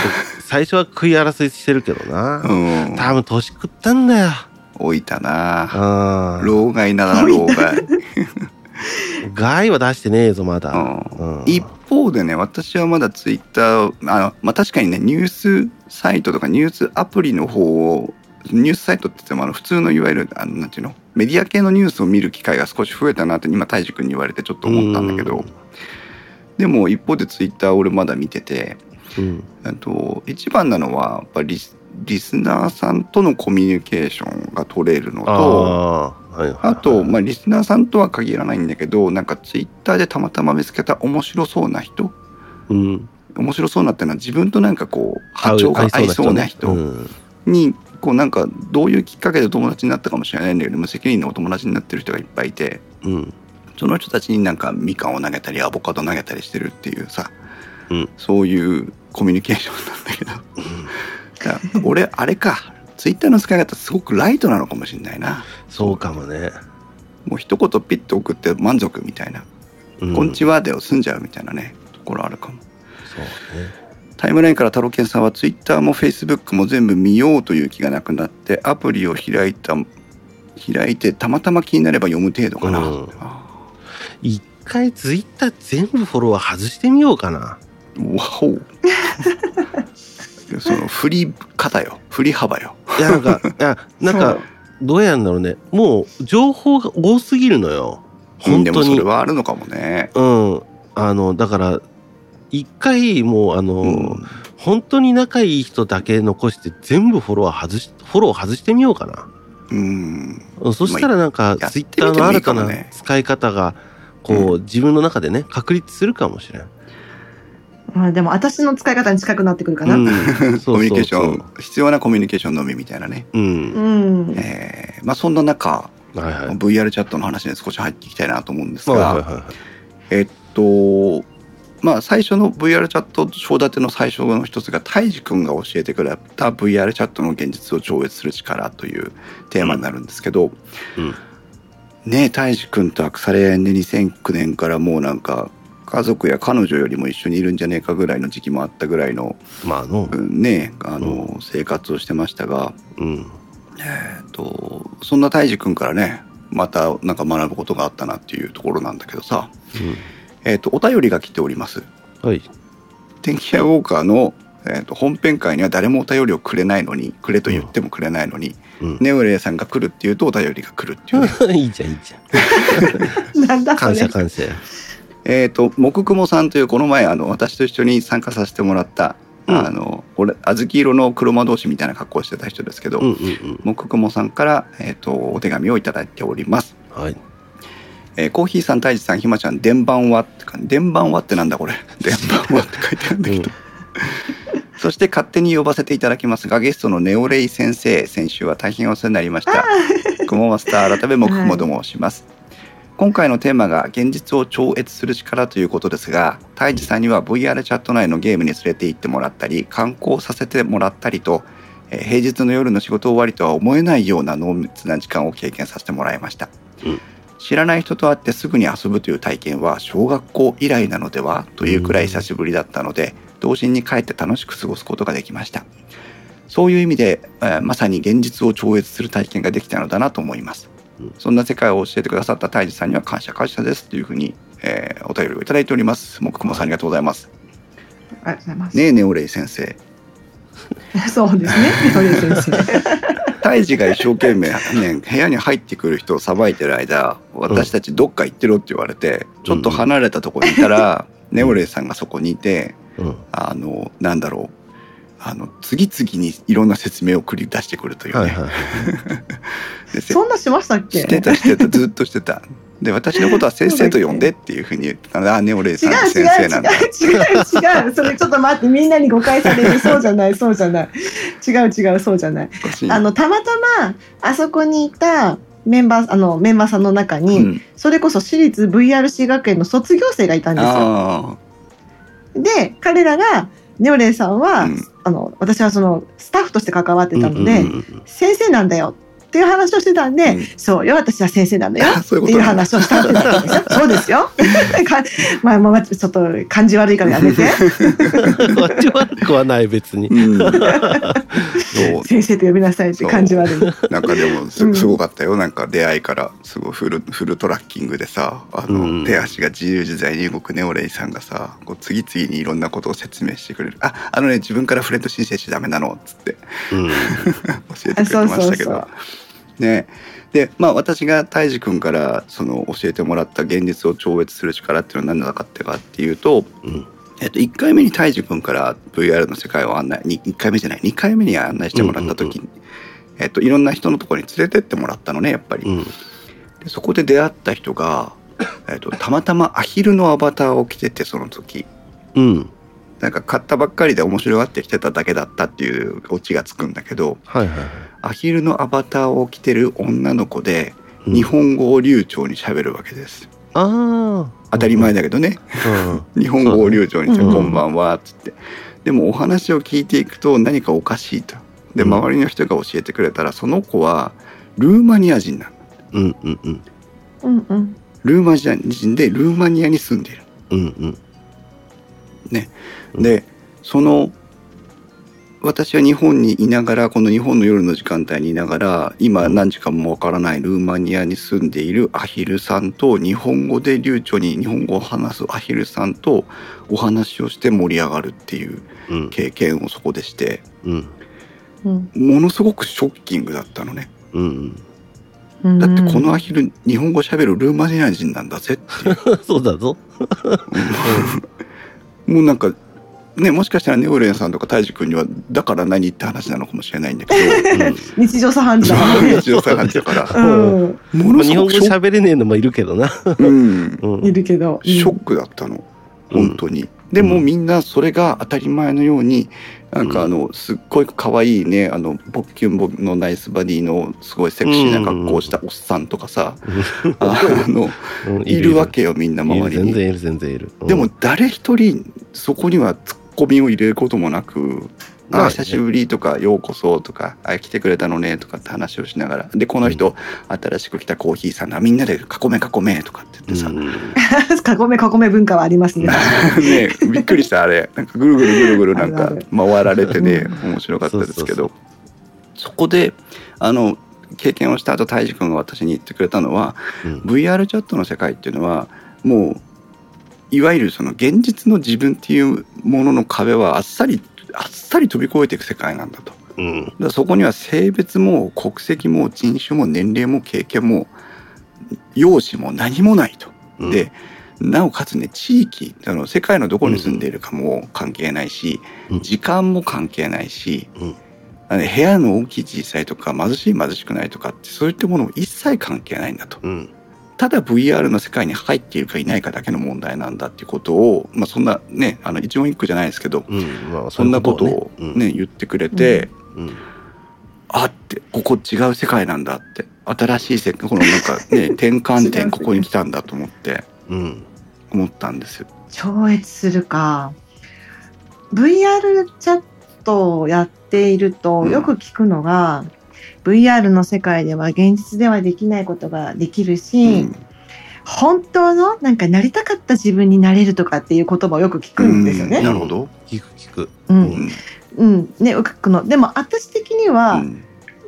最初は食い争いしてるけどなうん。多分年食ったんだよ置いたな。うん老害だな、老害。害は出してねえぞまだうんうん一方でね、私はまだツイッター、あの、まあ、確かにね、ニュースサイトとかニュースアプリの方を、ニュースサイトって言ってもあの普通のいわゆる、あの、なんていうの、メディア系のニュースを見る機会が少し増えたなって今、大治君に言われてちょっと思ったんだけど、でも一方でツイッター俺まだ見てて、うん。あと一番なのはやっぱリスリスナーさんとのコミュニケーションが取れるのとああはいはいはい。あと、まあ、リスナーさんとは限らないんだけどなんかツイッターでたまたま見つけた面白そうな人。うん。面白そうなっていうのは自分となんかこう波長が合いそうなね人うん。にこうなんかどういうきっかけで友達になったかもしれないんだけど無責任なお友達になってる人がいっぱいいて。うん。その人たちになんかみかんを投げたりアボカド投げたりしてるっていうさ、うん。そういうコミュニケーションなんだけど。だから俺あれか。ツイッターの使い方すごくライトなのかもしれないな。そうかもね。もう一言ピッと送って満足みたいな「うこんにちは」で済んじゃうみたいなねところあるかも。そうねタイムラインから太郎健さんはツイッターもフェイスブックも全部見ようという気がなくなってアプリを開いた開いてたまたま気になれば読む程度かな、うん。あ一回ツイッター全部フォロワー外してみようかな。ーわお。その振り方よ。振り幅よ。いやなんかいやなんかどうやんだろうね。もう情報が多すぎるのよ。本でもそ当に。れはあるのかもね、うん。あのだから一回もうあの、うん本当に仲いい人だけ残して全部フォロワー外しフォロー外してみようかなうんうんそしたらなんかやツイッターの新たな使い方がこう、自分の中でね確立するかもしれん。まあでも私の使い方に近くなってくるかな。うん。うん、コミュニケーショそうン必要なコミュニケーションのみみたいなね、そううん。えーまあそんな中、はいはい。VR チャットの話に少し入っていきたいなと思うんですが、はいはいはいはい。えっとまあ最初の VR チャット章立ての最初の一つがたいじくんが教えてくれた VR チャットの現実を超越する力というテーマになるんですけど、うん。ねえたいじくんとは腐れ縁で2009年からもうなんか家族や彼女よりも一緒にいるんじゃねえかぐらいの時期もあったぐらいの、まあの。う、んねえあの、生活をしてましたが、うん。えっとそんなたいじくんからねまたなんか学ぶことがあったなっていうところなんだけどさ、えっとお便りが来ております。うん、はい。天気屋ウォーカーの、えー、と本編会には誰もお便りをくれないのにくれと言ってもくれないのに、うん。ネオレイさんが来るっていうとお便りが来るっていうね いいじゃんいいじゃん。なんだ感謝。感謝。えっと木雲さんというこの前あの私と一緒に参加させてもらった、うんあの俺小豆色の黒魔同士みたいな格好をしてた人ですけど、うんうんうん。木雲さんから、えー、とお手紙をいただいております。はい。えーコーヒーさん、太一さん、ひまちゃん、電番はってか、電番はってなんだこれ？電番はって書いてあるんだけど。そして勝手に呼ばせていただきますが、ゲストのネオレイ先生、先週は大変お世話になりました。クモマスター改め木雲と申します。今回のテーマが現実を超越する力ということですが、太一さんには VR チャット内のゲームに連れて行ってもらったり、観光させてもらったりと、えー平日の夜の仕事終わりとは思えないような濃密な時間を経験させてもらいました、うん知らない人と会ってすぐに遊ぶという体験は小学校以来なのではというくらい久しぶりだったので童心に帰って楽しく過ごすことができましたそういう意味で、えーまさに現実を超越する体験ができたのだなと思います、うんそんな世界を教えてくださった泰治さんには感謝感謝ですというふうに、えーお便りをいただいておりますもくくもさんありがとうございますありがとうございます。ねえネオレイ先生 そうですね。鳥居先生。胎児が一生懸命、ね、部屋に入ってくる人をさばいてる間私たちどっか行ってろって言われて、ちょっと離れたところにいたら、ネオレイさんがそこにいてうん。あのなんだろうあの次々にいろんな説明を繰り出してくるというね、はいはい そんなしましたっけ？してたしてたずっとしてたで私のことは先生と呼んでっていうふうに言ってたの。であネオレイ違うさん違う先生なんだ。違う違う違う。それちょっと待ってみんなに誤解される。そうじゃないそうじゃない。違う違うそうじゃない。あのたまたまあそこにいたメンバーあのメンバーさんの中に、うん、それこそ私立 VRC 学園の卒業生がいたんですよ。あで彼らがネオレイさんは、うん。あの私はそのスタッフとして関わってたので、うんうんうん。先生なんだよっていう話をしてたんで、うん。そうよ私は先生なんだよ。っていう話をしたって言ったんですよ。そうですよ。かまあまあちょっと感じ悪いからやめて。こっち悪くはない別に。うん、そう。先生と呼びなさいって感じ悪い。なんかでもうん。すすごかったよ。なんか出会いからすごいフルフルトラッキングでさあの、うん。手足が自由自在に動くネオレイさんがさこう次々にいろんなことを説明してくれる「ああのね自分からフレンド申請しちゃダメなの」っつって。うん。教えてくれてましたけど。そうそうね。でまあ私が泰治君からその教えてもらった現実を超越する力っていうのは何だかってかっていうと、うん。えっと、1回目に泰治君から VR の世界を案内に1回目じゃない2回目に案内してもらった時に、えっと、いろんな人のところに連れてってもらったのねやっぱり。うん。でそこで出会った人が、えっと、たまたまアヒルのアバターを着ててその時。うんなんか買ったばっかりで面白がって着てただけだったっていうオチがつくんだけどはいはいはい。アヒルのアバターを着てる女の子でうん。日本語を流暢に喋るわけです。ああ当たり前だけどね、うん。日本語を流暢にして「うん。こんばんは」っつって。でもお話を聞いていくと何かおかしいと。でうん。周りの人が教えてくれたらその子はルーマニア人なのうんうんうん。うんうん。ルーマニア人でルーマニアに住んでいる。うんうんうんでその私は日本にいながらこの日本の夜の時間帯にいながら今何時間もわからないルーマニアに住んでいるアヒルさんと日本語で流暢に日本語を話すアヒルさんとお話をして盛り上がるっていううん経験をそこでしてうん。うんものすごくショッキングだったのね。うん。うん。だってこのアヒル日本語喋るルーマニア人なんだぜっていう。そうだぞもうなんかねもしかしたらネオレンさんとかタイジ君にはだから何って話なのかもしれないんだけど。日常茶飯事だから。ね。日常茶飯事だから。うん。ものす日本語ごくショック、喋れねえのもいるけどな。うん、うん。いるけど。うん。ショックだったの。本当に、でもみんなそれが当たり前のようになんかあのすっごい可愛いねあのボッキュンボのナイスバディのすごいセクシーな格好をしたおっさんとかさ、あのうん。いるわけよみんな周りに。全然いる全然いる。うん。でも誰一人そこにはツッコミを入れることもなく「ないねあ久しぶり」とか「ようこそ」とか「あ来てくれたのね」とかって話をしながら。でこの人、新しく来たコーヒーさんがみんなで「囲め囲め」とかって言ってさ、うん。囲め囲め文化はありますね。ねびっくりしたあれ。なんかぐるぐるぐるぐるなんか回られてね面白かったですけど。そこであの経験をした後泰治君が私に言ってくれたのはうん。VR チャットの世界っていうのはもういわゆるその現実の自分っていうものの壁はあっさりあっさり飛び越えていく世界なんだと。うんだそこには性別も国籍も人種も年齢も経験も容姿も何もないと。うんでなおかつね地域あの世界のどこに住んでいるかも関係ないし、うん時間も関係ないし、うん部屋の大きい小さいとか貧しい貧しくないとかってそういったものも一切関係ないんだと。うんただ VR の世界に入っているかいないかだけの問題なんだっていうことを、まあ、そんなねあの一言一句じゃないですけど、うんまあそんなことをね言ってくれて、うん。あってここ違う世界なんだって新しい世界このなんかね 転換点ここに来たんだと思ってうん。思ったんですよ。超越するか。VR チャットをやっているとうん。よく聞くのが、VR の世界では現実ではできないことができるし、うん本当のなんかなりたかった自分になれるとかっていう言葉をよく聞くんですよね。なるほど。聞く聞く。う、うんんうん、ね、よくの。でも私的には、うん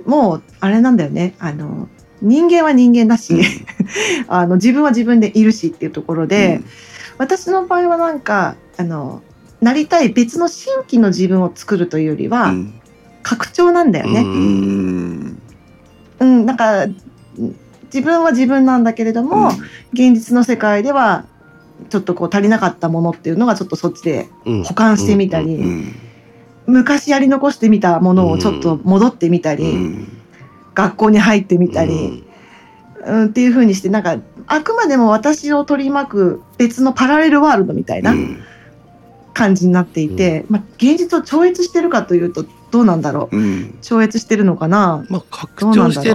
もうあれなんだよね。あの人間は人間だし、あの自分は自分でいるしっていうところで、私の場合はなんかあのなりたい別の新規の自分を作るというよりは、うん拡張なんだよね。ううん。んうん、なんか自分は自分なんだけれども、現実の世界ではちょっとこう足りなかったものっていうのがちょっとそっちでうん。保管してみたり、うん。うん。昔やり残してみたものをちょっと戻ってみたり、うん。学校に入ってみたり、うん。っていう風にしてなんかあくまでも私を取り巻く別のパラレルワールドみたいなうん。感じになっていて、まあ、現実を超越してるかというとどうなんだろう。うん。超越してるのかな。まあ拡張して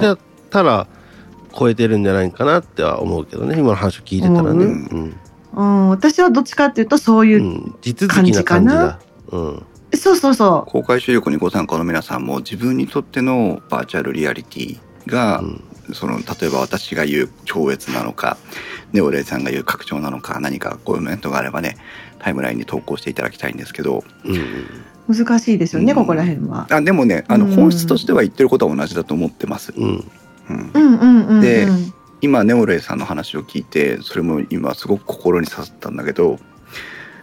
たら超えてるんじゃないかなっては思うけどね。今の話を聞いてたらね。思ううん。うん、私はどっちかっていうとそういう感じだ。うん。そうそうそ公開収録にご参加の皆さんも自分にとってのバーチャルリアリティが、うん。その例えば私が言う超越なのかネオレイさんが言う拡張なのか何かコメントがあればねタイムラインに投稿していただきたいんですけどうんう難しいですよね、うん。ここら辺は。あでもねあのうん。本質としては言ってることは同じだと思ってます。うん。うん。うんうんうんうん、で今ネオレイさんの話を聞いてそれも今すごく心に刺さったんだけど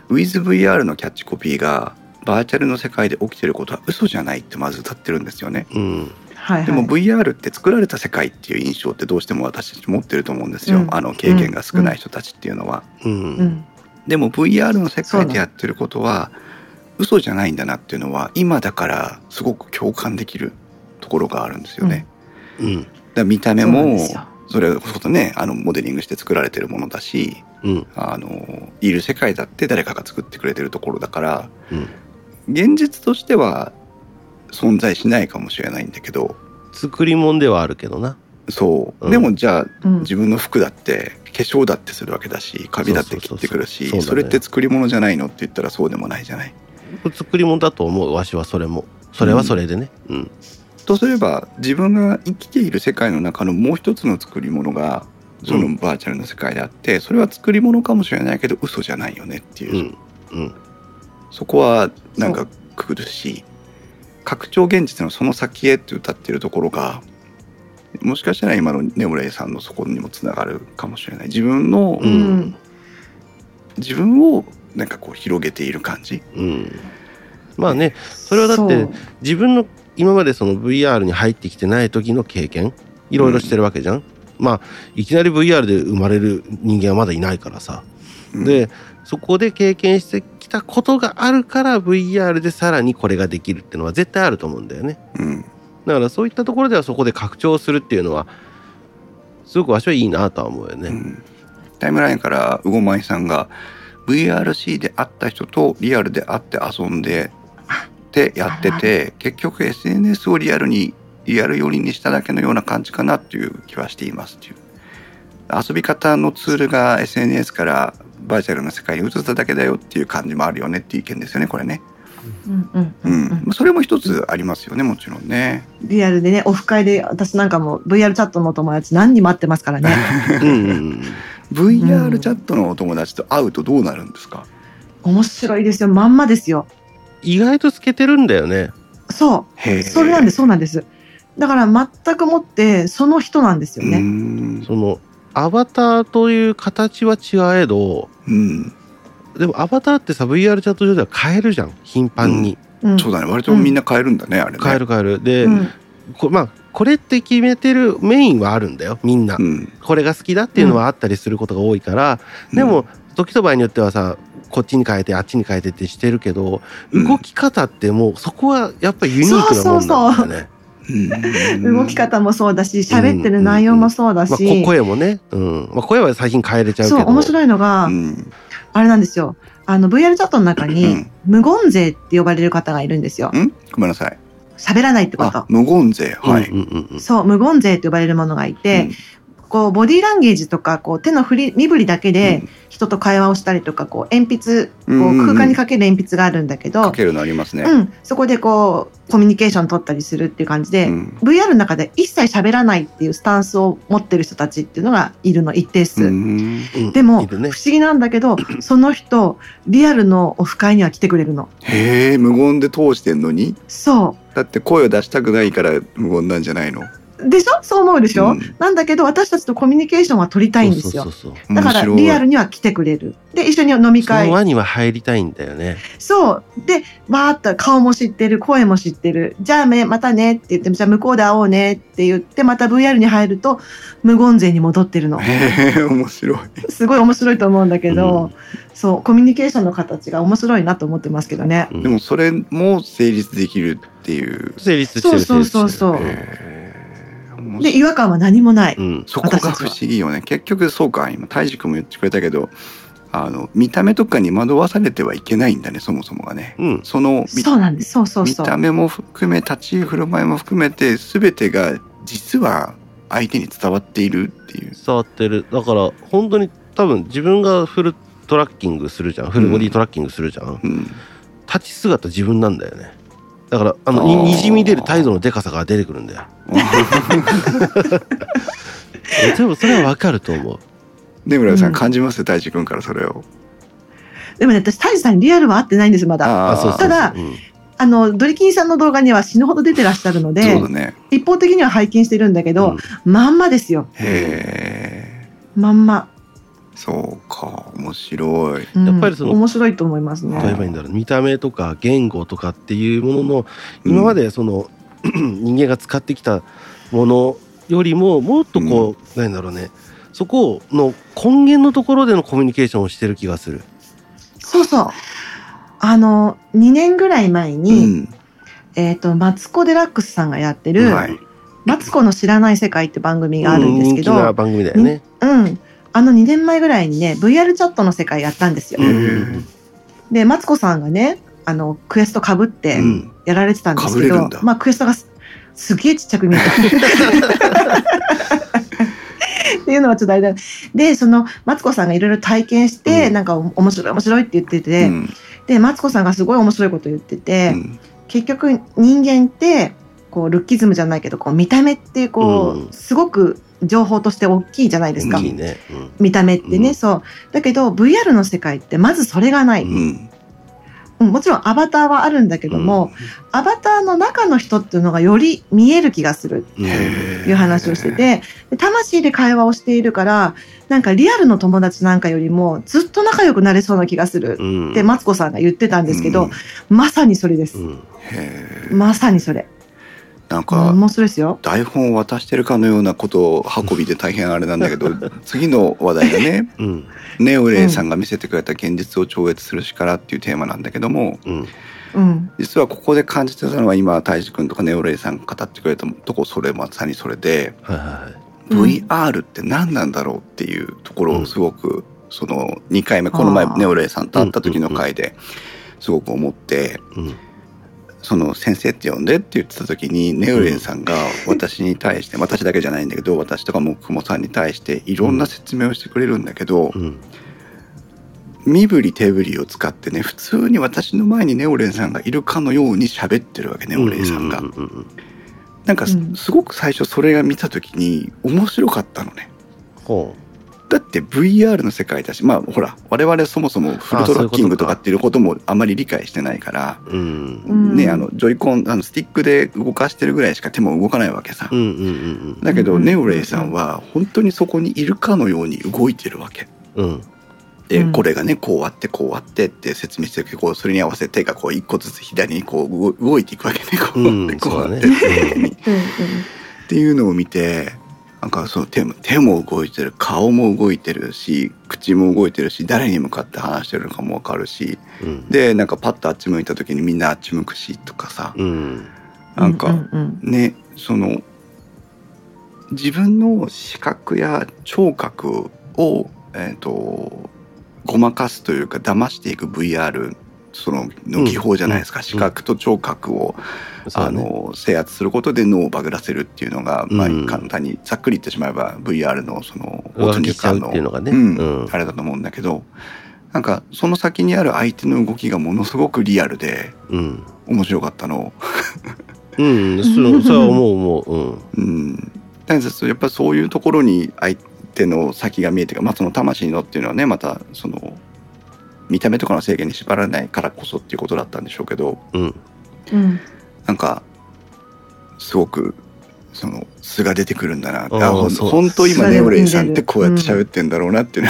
WithVR のキャッチコピーがバーチャルの世界で起きてることは嘘じゃないってまず歌ってるんですよね。うん。はいはい、でも VR って作られた世界っていう印象ってどうしても私たち持ってると思うんですよ、うん。あの経験が少ない人たちっていうのは。ううん。ん、でも VR の世界でやってることは嘘じゃないんだなっていうのは今だからすごく共感できるところがあるんですよね。うん。だから見た目もそれこそねあのモデリングして作られてるものだしうん。あのいる世界だって誰かが作ってくれてるところだからうん。現実としては存在しないかもしれないんだけど作り物ではあるけどな。そう、うん。でもじゃあうん。自分の服だって化粧だってするわけだしカビだって切ってくるしそれって作り物じゃないのって言ったらそうでもないじゃない。作り物だと思うわしはそれも。それはそれでね。うん。とすれば自分が生きている世界の中のもう一つの作り物がそのうん。バーチャルの世界であってそれは作り物かもしれないけど嘘じゃないよねっていう、うん。うん。そこはなんかくるし拡張現実のその先へって歌ってるところがもしかしたら今のネオレイさんのそこにもつながるかもしれない。自分の、うんうん。自分をなんかこう広げている感じ。うん。まあねそれはだって自分の今までその VR に入ってきてない時の経験いろいろしてるわけじゃん、まあいきなり VR で生まれる人間はまだいないからさ、うん。でそこで経験してきたことがあるから VR でさらにこれができるっていうのは絶対あると思うんだよね。うん。だからそういったところではそこで拡張するっていうのはすごくわしはいいなとは思うよね、うん。タイムラインからうごまいさんが VRC で会った人とリアルで会って遊んでってやってて結局 SNS をリアルにリアル寄りにしただけのような感じかなっていう気はしていますっていう。遊び方のツールが SNS からバーチャルの世界に移っただけだよっていう感じもあるよねっていう意見ですよねこれね。うんうんううん。うん。それも一つありますよねもちろんね。リアルでねオフ会で私なんかも VR チャットのお友達何人待ってますからね。うんうんうん VR チャットのお友達と会うとどうなるんですか、面白いですよ。まんまですよ。意外と透けてるんだよね。そへえうそれなんですそうなんです。だから全くもってその人なんですようね、ん。そのアバターという形は違えどうん。でもアバターってさ VR チャット上では変えるじゃん。頻繁に、うん。そうだね。割とみんな変えるんだね、あれね。変える変える。で、うん。こまあこれって決めてるメインはあるんだよみんな、うん。これが好きだっていうのはあったりすることが多いから、でも時と場合によってはさこっちに変えてあっちに変えてってしてるけどうん。動き方ってもうそこはやっぱりユニークなもんなんだよね。うん。動き方もそうだし喋ってる内容もそうだし、まあ、こ声もね、うん。まあ、声は最近変えれちゃうけど。そう面白いのが、うん。あれなんですよ。あの VR チャットの中うにん。無言勢って呼ばれる方がいるんですよ。ん？ごめんなさい喋らないってこと。あ無言勢。はい、そう無言勢って呼ばれるものがいて、こうボディーランゲージとかこう手の振り身振りだけで人と会話をしたりとかこう鉛筆こう空間にかける鉛筆があるんだけど、かけるのありますね。うん、そこでこうコミュニケーション取ったりするっていう感じで、うん。VR の中で一切喋らないっていうスタンスを持ってる人たちっていうのがいるの一定数。でも、ね。不思議なんだけど その人リアルのオフ会には来てくれるの。へえ無言で通してんのに？そだって声を出したくないから無言なんじゃないの？うでしょ？そう思うでしょ、うんなんだけど私たちとコミュニケーションは取りたいんですよだからリアルには来てくれる。で一緒に飲みその会輪には入りたいんだよねそう。で、わーっと顔も知ってる、声も知ってる。じゃあね、またねって言って、じゃあ向こうで会おうねって言って、また VR に入ると、無言勢に戻ってるの。へえ面白い。すごい面白いと思うんだけど、うんそう、コミュニケーションの形が面白いなと思ってますけどね。うんでもそれも成立できるっていう。成立してるそうそうそうそうで、い違和感は何もない。うんそこが不思議よね。結局そうか今泰治君も言ってくれたけどあの見た目とかに惑わされてはいけないんだねそもそもがね。うんその見そうなんです。そうそう見そう。た目も含め立ち居振る舞いも含めて全てが実は相手に伝わっているっていう。伝わってるだから本当に多分自分がフルトラッキングするじゃんフルボディトラッキングするじゃん、うん、立ち姿自分なんだよねだからあのにあーにじみ出る態度のでかさが出てくるんだよえ多分それはわかると思う根村さうんん感じます？泰治君からそれを。でもね、私、タイジさんにリアルは会ってないんです、まだ。ああそうそうそうただうんあの、ドリキンさんの動画には死ぬほど出てらっしゃるのでね。一方的には拝見してるんだけど、うんまんまですよ。へえ。まんま。そうか面白い。うんやっぱりその面白いと思いますね。どう言えばいいんだろう見た目とか言語とかっていうものの今までその、人間が使ってきたものよりももっとこう、なんだろうねそこの根源のところでのコミュニケーションをしてる気がする。そうそう。あの、2年ぐらい前に、うんえっ、と、マツコ・デラックスさんがやってる、はい。マツコの知らない世界って番組があるんですけど、うん人気な番組だよね。うん。あの2年前ぐらいにね、VR チャットの世界やったんですよ。で、マツコさんがね、あの、クエスト被ってうん。やられてたんですけど、被れるんだまあ、クエストがすすげえちっちゃく見えた。っていうのはちょっとあれだ。で、その、マツコさんがいろいろ体験して、うんなんかお面白い面白いって言ってて、うんで、マツコさんがすごい面白いこと言ってて、うん結局人間ってこうルッキズムじゃないけどこう見た目ってこう、うん。すごく情報として大きいじゃないですか、ね。うん。見た目ってね、うん。そう。だけど VR の世界ってまずそれがない、もちろんアバターはあるんだけども、アバターの中の人っていうのがより見える気がするうんへえいう話をしててで魂で会話をしているからなんかリアルの友達なんかよりもずっと仲良くなれそうな気がするうん。ってマツコさんが言ってたんですけど、うん。まさにそれです、まさにそれなんか台本を渡してるかのようなことを運びで大変あれなんだけど 次の話題がねうん。ネオレイさんが見せてくれた現実を超越する力っていうテーマなんだけども実はここで感じてたのは今大志くんとかネオレイさんが語ってくれたとこそれまさにそれで VR って何なんだろうっていうところをすごくその2回目この前ネオレイさんと会った時の回ですごく思ってうんその先生って呼んでって言ってた時にネオレイさんが私に対して 私だけじゃないんだけど私とかもくもさんに対していろんな説明をしてくれるんだけどうん。身振り手振りを使ってね普通に私の前にネオレイさんがいるかのように喋ってるわけネオレイさんが。う。ううんなんかすごく最初それが見た時に面白かったのね。ほだって VR の世界だしまあほら我々そもそもフルトラッキングとかっていうこともあまり理解してないからう。ねあのジョイコンあのスティックで動かしてるぐらいしか手も動かないわけさ。う。んうんうんだけどうん。ネオレイさんは本当にそこにいるかのように動いてるわけ。うん。うんで、うん。これがねこうあってこうあってって説明してるこうそれに合わせて手がこう一個ずつ左にこう動動いていくわけね。こううんやってこうそうだねやってっていうふうにうん。っていうのを見てなんかその手も手も動いてる顔も動いてるし口も動いてるし誰に向かって話してるのかもわかるし。うん。でなんかパッとあっち向いた時にみんなあっち向くしとかさ。うん。なんかうんうんねその自分の視覚や聴覚を、えー、とごまかすというか騙していく VR そのの技法じゃないですか、うん。視覚と聴覚を、あの制圧することで脳をバグらせるっていうのが、まあうん簡単にざっくり言ってしまえば VR のその上書きしちゃうっていうのあれだと思うんだけどなんかその先にある相手の動きがものすごくリアルでうん。面白かったの。うん、それ それは思う思う。うん。うん、だからやっぱそういうところに相手の先が見えてか、まあ、その魂のっていうのはねまたその見た目とかの制限に縛られないからこそっていうことだったんでしょうけどうん。うん。なんかすごくその素が出てくるんだな。本当今素が出るネオレイさんってこうやって喋ってんだろうなっていう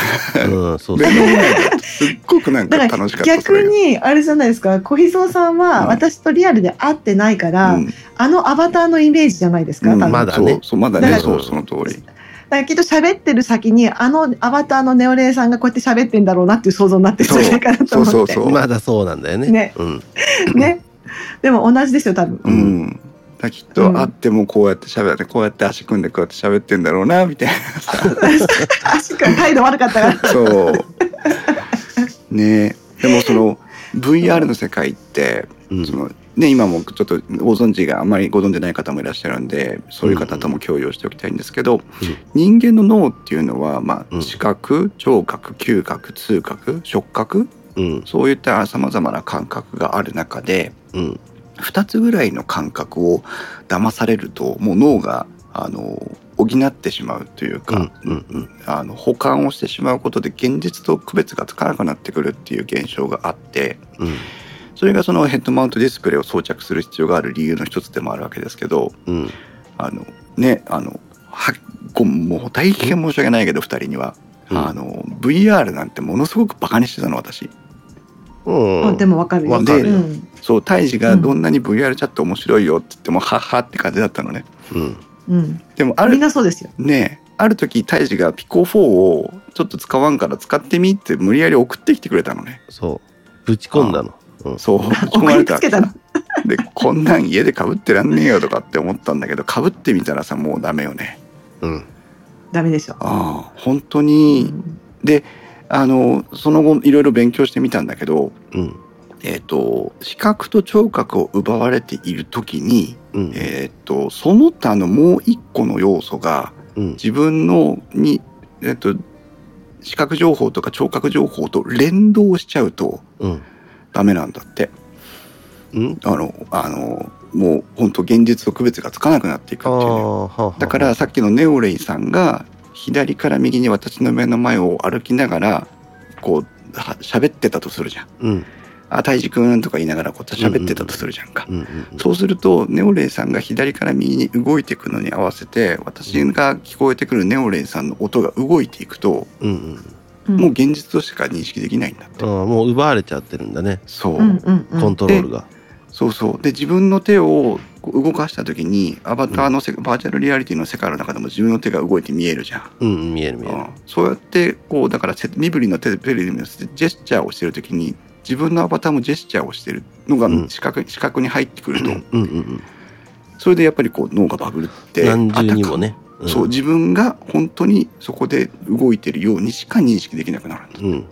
のが、すっごくなんか楽しかった逆が。にあれじゃないですか小秘蔵さんはうん。私とリアルで会ってないから、うん。あのアバターのイメージじゃないですか、まだね。そうそうまだだからねそうその通り。だからきっと喋ってる先にあのアバターのネオレイさんがこうやって喋ってんだろうなっていう想像になってるんじゃないかなと思って。そうそうそう。まだそうなんだよね。ね。うん。ね。でも同じですよ多分。う、ん、きっと会ってもこうやって喋ってこうやって足組んでこうやって喋ってんだろうなみたいな。さ 足が態度悪かったから。そう。ね。でもその VR の世界ってうん。その、ね、今もちょっとご存知があんまりご存じない方もいらっしゃるんでそういう方とも共有しておきたいんですけど、人間の脳っていうのは、まあ、うん視覚聴覚嗅覚痛覚触覚うん。そういったさまざまな感覚がある中でうん。2つぐらいの感覚を騙されるともう脳があの補ってしまうというか、うんうんうんあの保管をしてしまうことで現実と区別がつかなくなってくるっていう現象があってうん。それがそのヘッドマウントディスプレイを装着する必要がある理由の一つでもあるわけですけどうん。あのねあのはごもう大変申し訳ないけど2人には、うんあの VR なんてものすごくバカにしてたの私。うん。でもわかるよわかるようんそう胎児がどんなに VR チャット面白いよって言っても、はっはって感じだったのね。うん。うん、でもあるみんなそうですよねある時胎児がピコ4をちょっと使わんから使ってみって無理やり送ってきてくれたのねそう。ぶち込んだの。うん。そう送りつけたのでこんなん家でかぶってらんねえよとかって思ったんだけどかぶってみたらさもうダメよねうん。ダメでしょ、ああ本当うに、んであのその後いろいろ勉強してみたんだけどうん。えっ、と視覚と聴覚を奪われている時にうん。えっ、とその他のもう一個の要素がうん。自分のに、えっと、視覚情報とか聴覚情報と連動しちゃうとうん。ダメなんだってうん？あのあのもう本当現実と区別がつかなくなっていくあっていうねあ、はあ。だからさっきのネオレイさんが左から右に私の目の前を歩きながらこうは喋ってたとするじゃんうん。「あ泰治くん」とか言いながらこう喋ってたとするじゃんか。そうするとネオレイさんが左から右に動いていくのに合わせて私が聞こえてくるネオレイさんの音が動いていくとうん。うん。うんもう現実としか認識できないんだって、ああ、もう奪われちゃってるんだね。そう、うんうんうんコントロールが。そうそうで自分の手を動かした時にアバターのせ、バーチャルリアリティの世界の中でも自分の手が動いて見えるじゃん、うん。見える見えるうん。そうやってこうだからせ身振りの手でペリでジェスチャーをしてる時に自分のアバターもジェスチャーをしてるのがうん視覚,、視覚に入ってくると、うんうんうん。それでやっぱりこう脳がバグるって何重にもね。そう自分が本当にそこで動いてるようにしか認識できなくなるんだ、うん。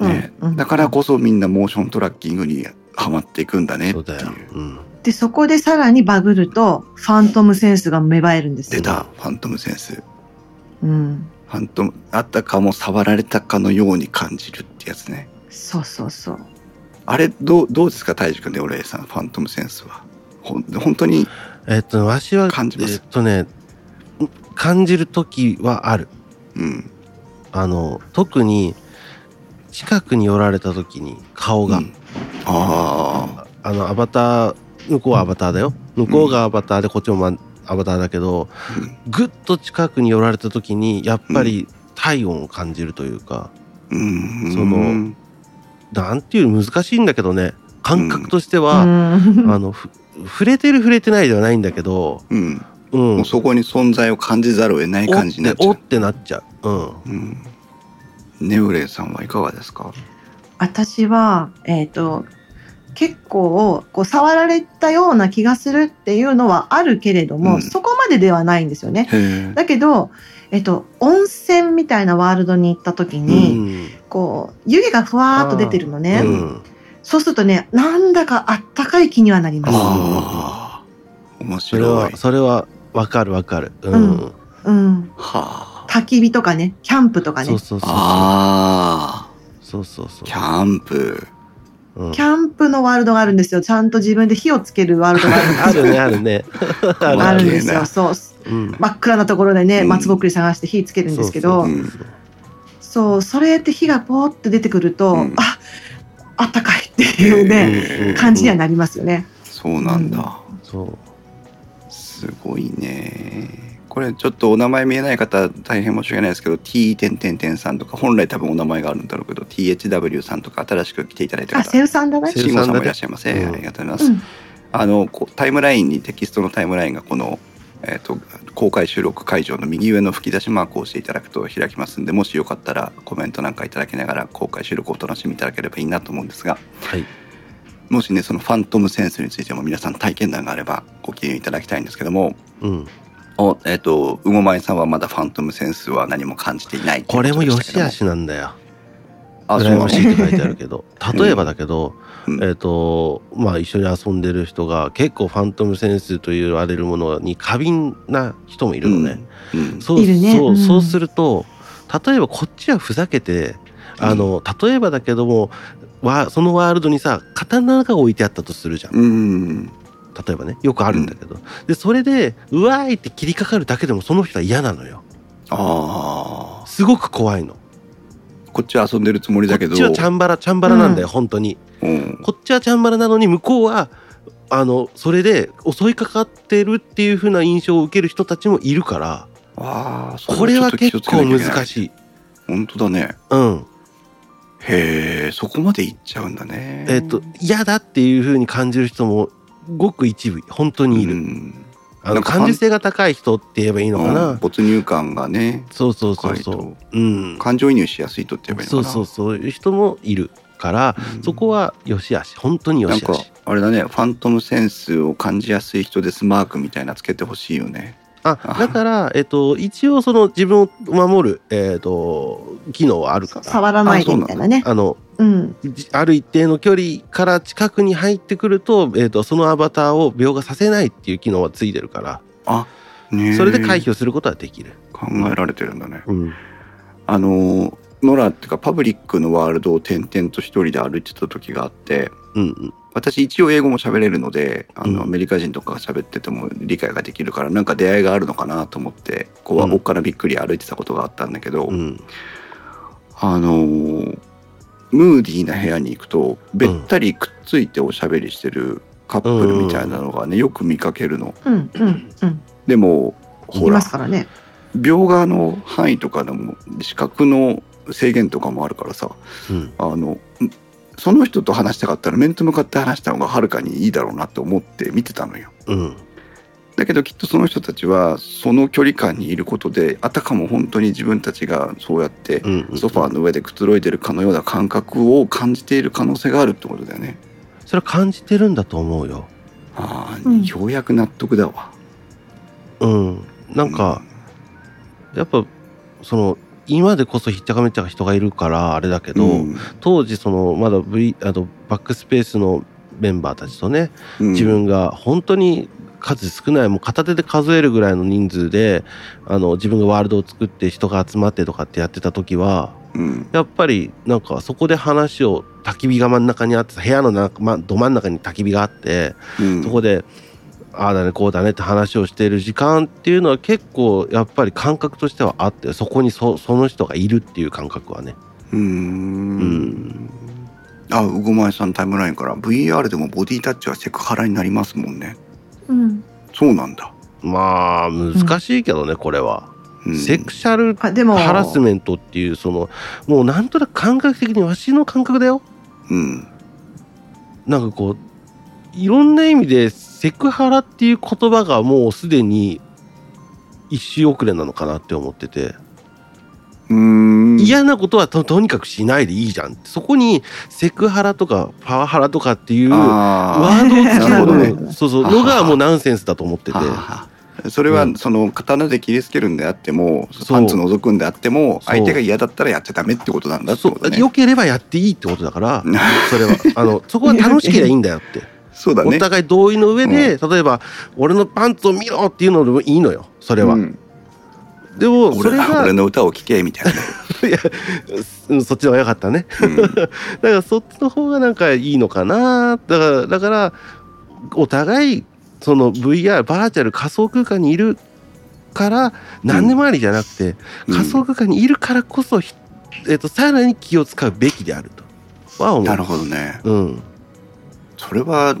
うん。ねうん。だからこそみんなモーショントラッキングにはまっていくんだねっていう。そうだよ。うん。でそこでさらにバグるとファントムセンスが芽生えるんですよ。出た。ファントムセンス。うん。ファントムあったかも触られたかのように感じるってやつね。そうそうそう。あれどうどうですか大樹君で俺さんファントムセンスは。ほん本当にえっと、わしは、感じます？えっとね、感じる時はある。うん。あの、特に、近くに寄られた時に顔が、うん。ああの、アバター、向こうはアバターだよ。向こうがアバターで、こっちも、ま、アバターだけど、あ、うん。ぐっと近くに寄られた時に、やっぱり体温を感じるというか、うん。そのなんていう難しいんだけどね、感覚としてうは、ん。あの、ふ触れてる触れてないではないんだけど、うんうん。もうそこに存在を感じざるを得ない感じになってちゃうおってなっちゃう。うん。うんネウレイさんはいかがですか？私はえっ、と結構こう触られたような気がするっていうのはあるけれども、うんそこまでではないんですよね。だけど、えっと、温泉みたいなワールドに行った時うに、ん。こう湯気がふわーっと出てるのね、うん。そうするとね、なんだかあったかい気にはなります。ああ、面それ白い。はそれはわかるわかる。うん、うん。うん。はあ。焚き火とかね、キャンプとかね。そう。そうそうああ、そうそうそう。キャンプ。うん。キャンプのワールドがあるんですよ。ちゃんと自分で火をつけるワールドがあるんですあるねあるね。ある あるんですよ。そう。うん。真っ暗なところでね、うん。松ぼっくり探して火つけるんですけど、そうそううんそれって火がポーって出てくると、うん。あ、あったかいっていうね、感じにはなりますよね。そうなんだ。そうすごいね。これちょっとお名前見えない方大変申し訳ないですけど T 点点点さんとか本来多分お名前があるんだろうけど THW さんとか新しく来ていただいたあ、方セウさんだね？慎吾さんもいらっしゃいませ、うんありがとうございます、うん。あのこうタイムラインにテキストのタイムラインがこの、えー、と公開収録会場の右上の吹き出しマークを押していただくと開きますんでもしよかったらコメントなんかいただきながら公開収録をお楽しみいただければいいなと思うんですがはいもしねそのファントムセンスについても皆さん体験談があればご記入いただきたいんですけどもうん。おえっ、とうごまえさんはまだファントムセンスは何も感じていないこれも良し悪ししなんだよ。あそうなの？羨ましいって書いてあるけど。例えばだけど、うん。えっ、とまあ一緒に遊んでる人が結構ファントムセンスと言われるものに過敏な人もいるのね、うん。そういるね。そううん。そうすると例えばこっちはふざけてあの例えばだけどもわそのワールドにさ刀が置いてあったとするじゃん。うん。例えばねよくあるんだけど、でそれでうわーいって切りかかるだけでもその人は嫌なのよ。ああすごく怖いの。こっちは遊んでるつもりだけど。こっちはチャンバラチャンバラなんだよ、うん。本当に。うん。こっちはチャンバラなのに向こうはあのそれで襲いかかってるっていう風な印象を受ける人たちもいるからああこれは結構難いしい。本当だね。うんへえそこまでいっちゃうんだね。えっ、と嫌だっていう風に感じる人もごく一部本当にいる、うん。あの感受性が高い人って言えばいいのかな、うん没入感がねそうそうそうそう。うん。感情移入しやすい人って言えばいいのかな。そうそうそう。いう人もいるから、うん。そこはよしあし。本当によなんかしあしあれだねファントムセンスを感じやすい人ですマークみたいなつけてほしいよねあだから、えっと、一応その自分を守る、えっと、機能はあるから触らないでみたいなね。あのうん。じある一定の距離から近くに入ってくると,、えっとそのアバターを描画させないっていう機能はついてるからあねえそれで回避をすることはできる。考えられてるんだねうんあのノラっていうかパブリックのワールドを転々と一人で歩いてた時があってうんうん私一応英語も喋れるのであの、うんアメリカ人とかが喋ってても理解ができるからなんか出会いがあるのかなと思ってこう、うんおっかなびっくり歩いてたことがあったんだけど、うんあのームーディーな部屋に行くとべったりくっついておしゃべりしてるカップルみたいなのがねよく見かけるの。うん。うん。うん。でもほいらますからね。描画の範囲とかでも視覚の制限とかもあるからさうんあのんその人と話したかったら面と向かって話した方がはるかにいいだろうなって思って見てたのよ。うんだけどきっとその人たちはその距離感にいることであたかも本当に自分たちがそうやってうんうんソファーの上でくつろいでるかのような感覚を感じている可能性があるってことだよね。それは感じてるんだと思うよ。ああ、うんようやく納得だわ。うん、なんか、やっぱその今でこそひっちゃかめっちゃか人がいるからあれだけど、うん。当時そのまだ、v、あのバックスペースのメンバーたちとねうん。自分が本当に数少ないもう片手で数えるぐらいの人数であの自分がワールドを作って人が集まってとかってやってた時はうん。やっぱりなんかそこで話を焚き火が真ん中にあって部屋の中、ま、ど真ん中に焚き火があってうんそこでああだねこうだねって話をしている時間っていうのは結構やっぱり感覚としてはあってそこにそその人がいるっていう感覚はね。うーんあうごまえさんタイムラインから VR でもボディタッチはセクハラになりますもんねうん。そうなんだ、まあ難しいけどね、これは。うん、セクシャルあ、でも。ハラスメントっていうそのもうなんとなく感覚的にわしの感覚だようんなんかこういろんな意味でセクハラっていう言葉がもうすでに一周遅れなのかなって思ってて。うーん。嫌なことはととにかくしないでいいじゃんそこにセクハラとかパワハラとかっていうワあー。ドをつけなるほどるのそうそう。のがもうナンセンスだと思ってて。それはうん。その刀で切りつけるんであっても、そう。パンツ覗くんであっても、相手が嫌だったらやっちゃダメってことなんだってそう、ことね。良ければやっていいってことだから、それは、あの、そこは楽しければいいんだよって。そうだね。お互い同意の上で、例えば、俺のパンツを見ろっていうのでもいいのよ、それは。うんでも、そ俺れが、俺の歌を聴けみたいなね。いやうんそっちの方が良かったね。うん だからそっちの方がなんかいいのかな。だから、だから、お互い、その VR、バーチャル仮想空間にいるから、何でもありじゃなくて、うん仮想空間にいるからこそ、ひえっと、さらに気を使うべきであると。は思う。なるほどね。うん。それは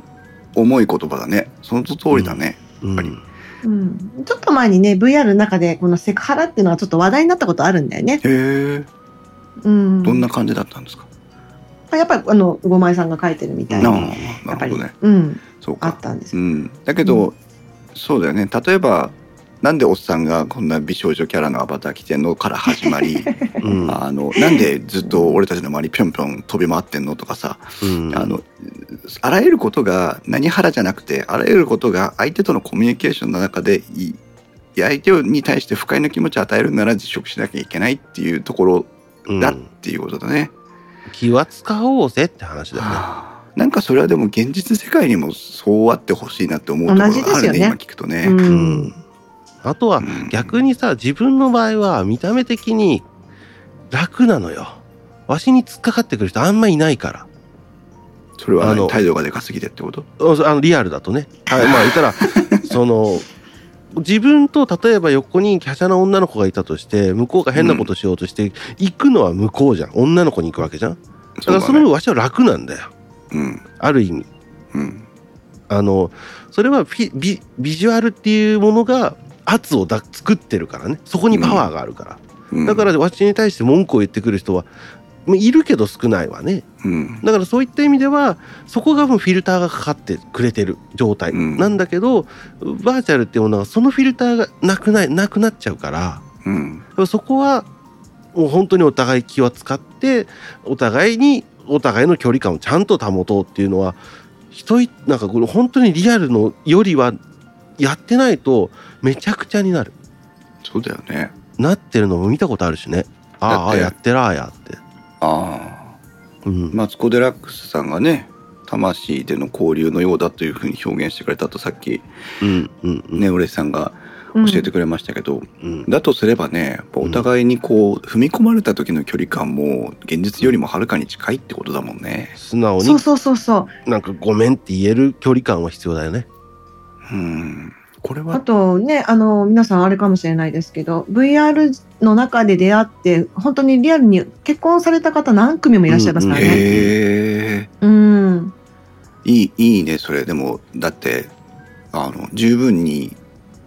重い言葉だね。その通りだね。うんぱりうん、ちょっと前にね VR の中でこのセクハラっていうのはちょっと話題になったことあるんだよね。へえ。うん、どんな感じだったんですか？やっぱりあの五枚さんが書いてるみたいなあにやっぱり、なるほどね。うん、そうか。あったんですうよ。ん。だけど、そうだよね。例えば。なんでおっさんがこんな美少女キャラのアバター着てんのから始まり、うん。あのなんでずっと俺たちの周りぴょんぴょん飛び回ってんのとかさ、うんあのあらゆることが何腹じゃなくてあらゆることが相手とのコミュニケーションの中でいい相手に対して不快な気持ちを与えるなら辞職しなきゃいけないっていうところうんだっていうことだね。気は使おうぜって話だよね。はあなんかそれはでも現実世界にもそうあってほしいなって思うところがあるねね今聞くとね。うんうんあとはうん。逆にさ自分の場合は見た目的に楽なのよ。わしに突っかかってくる人あんまいないから。それはあの何態度がでかすぎてってこと？あのリアルだとね。はい、まあ言ったら その自分と例えば横に華奢な女の子がいたとして向こうが変なことしようとして、行くのは向こうじゃん。女の子に行くわけじゃん。だからその分わしは楽なんだよ。うん。ある意味。うん。あのそれはフィビビジュアルっていうものが圧をだ作ってるからね。そこにパワーがあるから、うん。だからわしに対して文句を言ってくる人はまあいるけど少ないわね。うん。だからそういった意味ではそこがもうフィルターがかかってくれてる状態。うん。なんだけど、バーチャルっていうものはそのフィルターがなくないなくなっちゃうから。うん。そこはもう本当にお互い気を使ってお互いにお互いの距離感をちゃんと保とうっていうのは人いなんかこれ本当にリアルのよりはやってないとめちゃくちゃになるそうだよね。なってるのも見たことあるしねああやってらあやって、ああ。うんマツコ・デラックスさんがね魂での交流のようだというふうに表現してくれたとさっきうんうんうんね俺さんがうん教えてくれましたけど、うんだとすればねお互いにこう踏み込まれた時の距離感も現実よりもはるかに近いってことだもんね。素直にそうそうそうそう。なんかごめんって言える距離感は必要だよね。うんこれあはとね、あの、皆さんあれかもしれないですけど、VR の中で出会って、本当にリアルに結婚された方何組もいらっしゃいますからね。へえうん。いいいいねそれでもだってあの十分に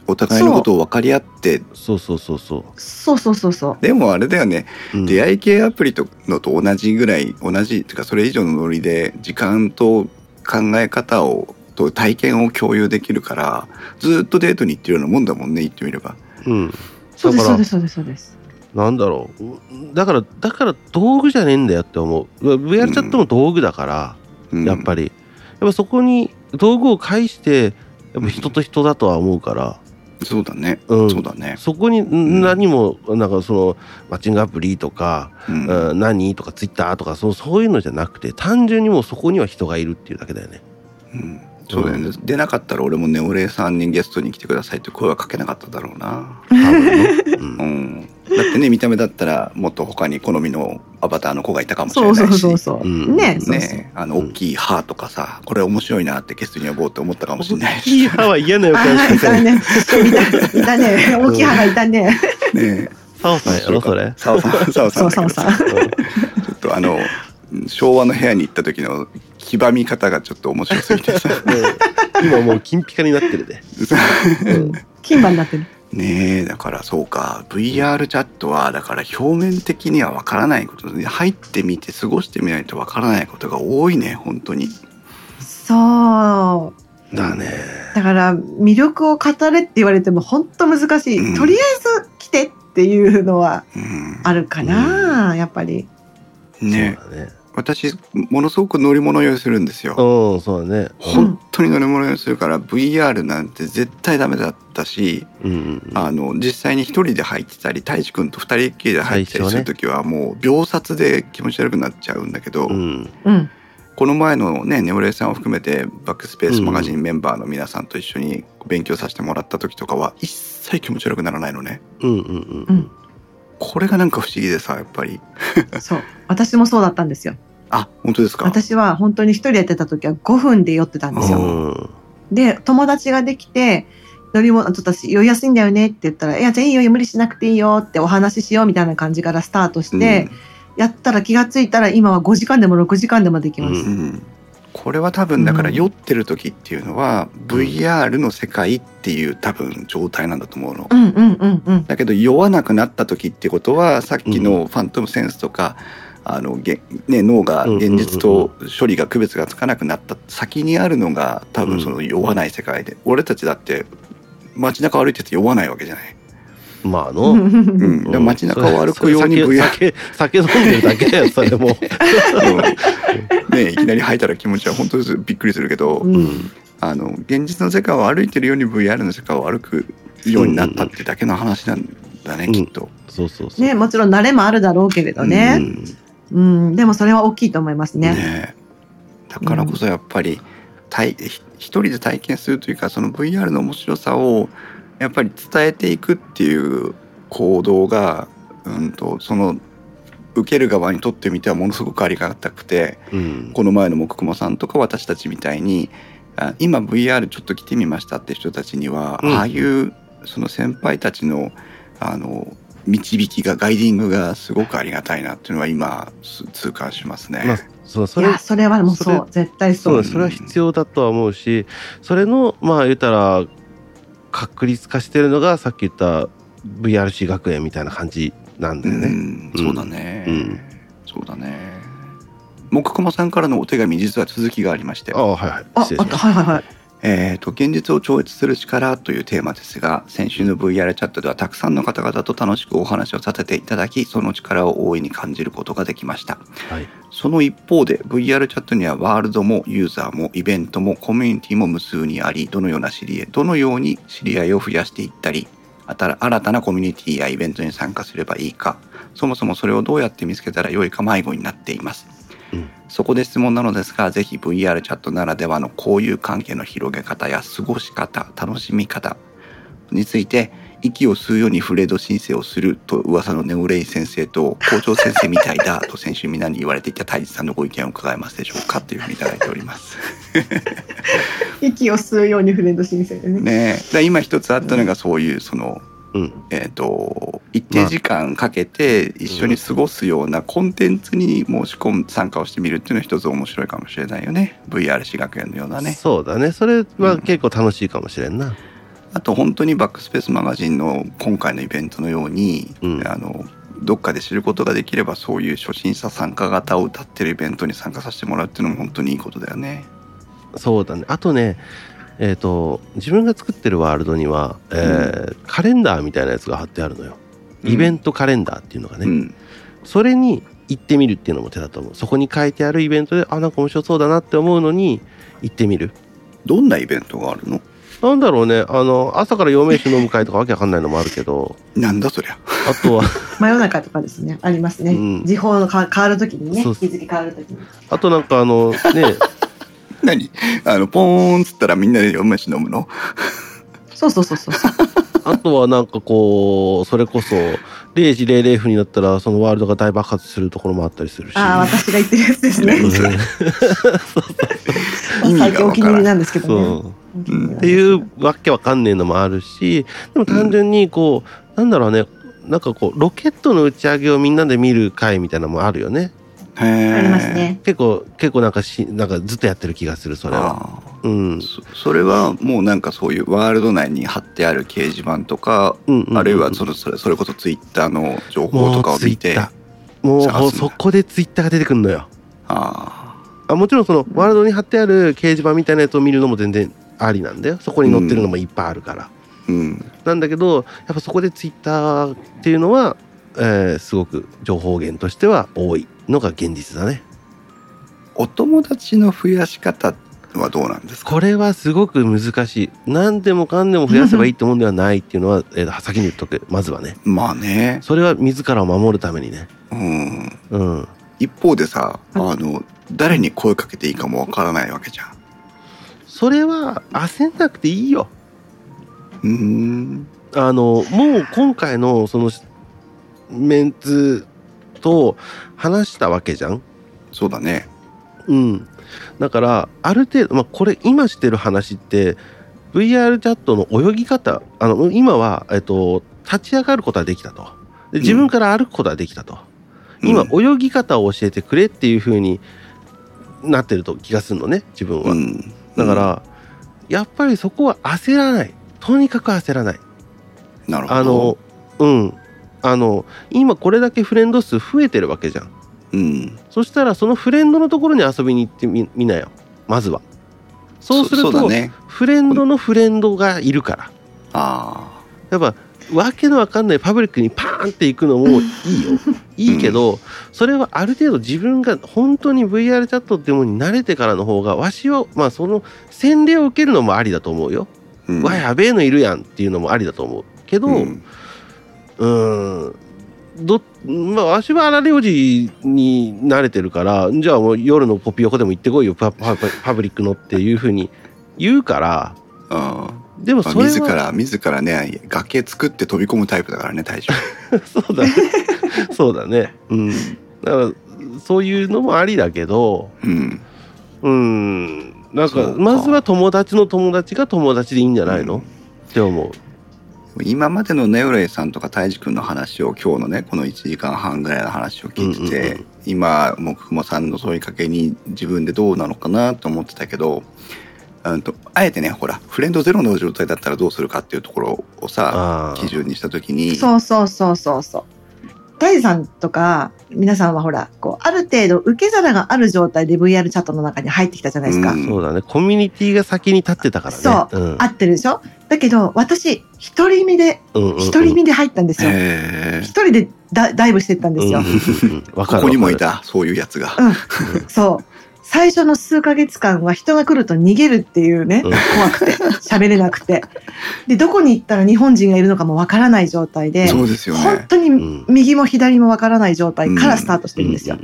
お互いのことを分かり合ってそうそうそうそそうそうそうそう。でもあれだよねう。うん出会い系アプリとのと同じぐらい同じっていうかそれ以上のノリで時間と考え方をと体験を共有できるからずっとデートに行ってるようなもんだもんね言ってみればうん。そうです、だからそうです、そうです、そうです。なんだろう。だから、だから道具じゃねえんだよって思う。VR チャットも道具だから、うんやっぱり。やっぱそこに道具を介して、やっぱ人と人だとは思うから、そうだね、うんそうだね、そこにん何も、なんかその、マッチングアプリとか、うんうん何とかツイッターとかそう、そういうのじゃなくて、単純にもうそこには人がいるっていうだけだよね。うんそうだよね、出なかったら俺もね俺さんにゲストに来てくださいって声はかけなかっただろうな、多分ね。ううんん、だってね見た目だったらもっと他に好みのアバターの子がいたかもしれそないしうそうそうそう。うんね、そうそう。ねあの大きい歯とかさこれ面白いなってゲストに呼ぼうと思ったかもしれない大きいし歯は嫌な予 あ感しいたね。いたいたね。大きい歯がいたね。ねサオさんやろ、それ。サオさんサオさんそうそうそう。だけどさちょっとあの昭和の部屋に行った時の黄ばみ方がちょっと面白すぎてさ。うん。今もう金ピカになってるで。うん。金歯になってる。ねえだからそうか。VR チャットはだから表面的にはわからないことで入ってみて過ごしてみないとわからないことが多いね本当に。そう。だね。だから魅力を語れって言われても本当難しい、うん。とりあえず来てっていうのはうん。あるかな、やっぱり。ね。ね。私ものすごく乗り物酔いするんですよ。うんそうだね本当に乗り物酔いするから VR なんて絶対ダメだったし、うんうんあの実際に一人で入ってたり太一くんと二人っきりで入ったりする時はもう秒殺で気持ち悪くなっちゃうんだけど、うんうん。この前のねネオレイさんを含めてバックスペースマガジンメンバーの皆さんと一緒に勉強させてもらった時とかは一切気持ち悪くならないのね。うんうんううんん。これがなんか不思議でさやっぱり。そう。私もそうだったんですよ。あ本当ですか？私は本当に一人でやってた時は5分で酔ってたんですうよ。うんで、友達ができて、乗り物、ちょっと私酔いやすいんだよねって言ったら、いや、じゃあいいよ、無理しなくていいよってお話ししようみたいな感じからスタートして、やったら気がついたら今は5時間でも6時間でもできます。ううんうんこれは多分だからうん酔ってる時っていうのは VR の世界っていう多分状態なんだと思うの。うんうんうんうん。だけど酔わなくなった時ってことはさっきのファントムセンスとか、あのげね、脳が現実と処理が区別がつかなくなった先にあるのが多分その酔わない世界で、俺たちだって街中歩いてて酔わないわけじゃない。まあの、うん、だから街中を歩くように VR 酒酒酒飲んでるだけだよそれも。うん。ねいきなり吐いたら気持ちは本当にびっくりするけど、うん。うんあの現実の世界を歩いてるように VR の世界を歩くようになったってだけの話なんだね、うん。きっと。そうそうそうね、もちろん慣れもあるだろうけれどね。うん、でもそれは大きいと思いますね。ねだからこそやっぱり、体ひ一人で体験するというかその VR の面白さをやっぱり伝えていくっていう行動が、うん、とその受ける側にとってみてはものすごくありがたくてうん。この前の木久さんとか私たちみたいにあ今 VR ちょっと来てみましたって人たちには、うん。ああいうその先輩たちのあの導きがガイディングがすごくありがたいなっていうのは今す痛感しますね。まあそうそれいや、それはもうそう、絶対そそうう。それは必要だとは思うしそれのまあ言ったら確立化してるのがさっき言った VRC 学園みたいな感じなんだよね。うん、そうだね、うんそうだね木熊さんからのお手紙実は続きがありましてああはいはいあ、はいはいはい。えー、と現実を超越する力というテーマですが先週の VR チャットではたくさんの方々と楽しくお話をさせていただきその力を大いに感じることができました。たはい。その一方で VR チャットにはワールドもユーザーもイベントもコミュニティも無数にありどのような知り合いどのように知り合いを増やしていったり新たなコミュニティやイベントに参加すればいいかそもそもそれをどうやって見つけたらよいか迷子になっています。うんそこで質問なのですがぜひ VR チャットならではの交友関係の広げ方や過ごし方楽しみ方について息を吸うようにフレード申請をすると噂のネオレイ先生と校長先生みたいだ と先週みんなに言われていた太一さんのご意見を伺えますでしょうかというふうにいただいております。息を吸うようにフレンド申請でね。ねえ今一つあったのがそういうその、うんえっ、と一定時間かけて一緒に過ごすようなコンテンツに申し込む参加をしてみるっていうのは一つ面白いかもしれないよね VR 私学園のようなね。そうだねそれは結構楽しいかもしれんな。あと本当にバックスペースマガジンの今回のイベントのように、うんあのどっかで知ることができればそういう初心者参加型を歌ってるイベントに参加させてもらうっていうのも本当にいいことだよね。そうだねあとねえっ、と自分が作ってるワールドには、えーカレンダーみたいなやつが貼ってあるのよ。イベントカレンダーっていうのがね、うん。それに行ってみるっていうのも手だと思う。そこに書いてあるイベントであなんか面白そうだなって思うのに行ってみる。どんなイベントがあるの？なんだろうね。あの朝から陽明酒飲む会とかわけわかんないのもあるけど。なんだそりゃ。あとは 真夜中とかですね、ありますね。うん。時報のか変わるときにね、日付変わるときに。あとなんかあのね 何？あのポーンっつったらみんなでお飯飲むの？そうそうそうそう。あとはなんかこうそれこそ0時00分になったらそのワールドが大爆発するところもあったりするし。ああ、私が言ってるやつですね。最近お気に入りなんですけどね。そう。っていうわけわかんねえのもあるしでも単純にこう、なんだろうね。なんかこうロケットの打ち上げをみんなで見る会みたいなのもあるよねありますね。結構結構なんかしなんかずっとやってる気がするそれは。あうん。ーそそれはもうなんかそういうワールド内に貼ってある掲示板とか、うんうんうんあるいはそのそれそれこそツイッターの情報もとかを見てもうそこでツイッターが出てくるのよ。ああもちろんそのワールドに貼ってある掲示板みたいなやつを見るのも全然ありなんだよ。そこに載ってるのもいっぱいあるから、ーうん。なんだけどやっぱそこでツイッターっていうのは、えーすごく情報源としては多いのが現実だね。お友達の増やし方はどうなんですか？これはすごく難しい。何でもかんでも増やせばいいってもんではないっていうのは、えー先に言っとく。まずはね。まあね。それは自らを守るためにね。うん。うん。一方でさあの誰に声かけていいかもわからないわけじゃん。それは焦んなくていいよ。うーん。あのもう今回のそのメンツと話したわけじゃん？そうだね。うん。だからある程度、まあ、これ今してる話って VR チャットの泳ぎ方あの今は、えっと、立ち上がることはできたと。で自分から歩くことはできたと、今うん。泳ぎ方を教えてくれっていう風になってると気がするのね自分は、うん。だから、やっぱりそこは焦らない。とにかく焦らない。なるほど。あのうんあの今これだけフレンド数増えてるわけじゃん。うん。そしたらそのフレンドのところに遊びに行ってみみなよ。まずは。そうすると、ね。フレンドのフレンドがいるから。あやっぱわけのわかんないパブリックにパーンって行くのもいいよ。いいけど、それはある程度自分が本当に VR チャットっていうものに慣れてからの方がわしはまあその洗礼を受けるのもありだと思うよ、あ、うん。わやべえのいるやんっていうのもありだと思う。けど、うんうーん。どまあわしは荒れおじに慣れてるからじゃあもう夜のポピ横でも行ってこいよ。パパパブリックのっていうふうに言うから。あでもあそれは自ら自らね崖作って飛び込むタイプだからね大将 そうだね。そうだね。うん。だからそういうのもありだけどうん。うん。なんか。まずは友達の友達が友達でいいんじゃないの、うん。って思う今までのネオレイさんとか泰治君の話を今日のねこの1時間半ぐらいの話を聞いてて、うんうんうん今もくもさんの問いかけに自分でどうなのかなと思ってたけどうんとあえてねほらフレンドゼロの状態だったらどうするかっていうところをさ基準にした時にそうそうそうそうそう。大地さんとか皆さんはほらこうある程度受け皿がある状態で VR チャットの中に入ってきたじゃないですか。うん。そうだね。コミュニティが先に立ってたからね。そう。うん。合ってるでしょ？だけど私一人身でうんうんうん。一人身で入ったんですよ。へ一人でダダイブしてったんですよ。うんうんうんわかる。ここにもいたそういうやつが。うん、そう。最初の数ヶ月間は人が来ると逃げるっていうね、うん怖くて、喋れなくて。で、どこに行ったら日本人がいるのかもわからない状態で、そうですよね。本当にん右も左もわからない状態からスタートしてるんですよ。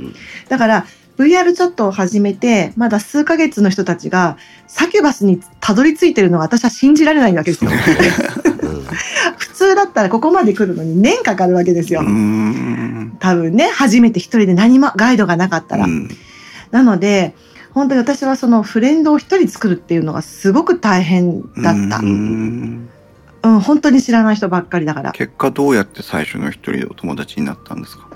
だから、VR チャットを始めて、まだ数ヶ月の人たちが、サキュバスにたどり着いてるのが私は信じられないわけですよ。うん普通だったらここまで来るのに年かかるわけですよ多分ね、初めて一人で何もガイドがなかったら。うんなので、本当に私はそのフレンドを一人作るっていうのがすごく大変だった。ううん、ん本当に知らない人ばっかりだから。結果どうやって最初の一人でお友達になったんですか？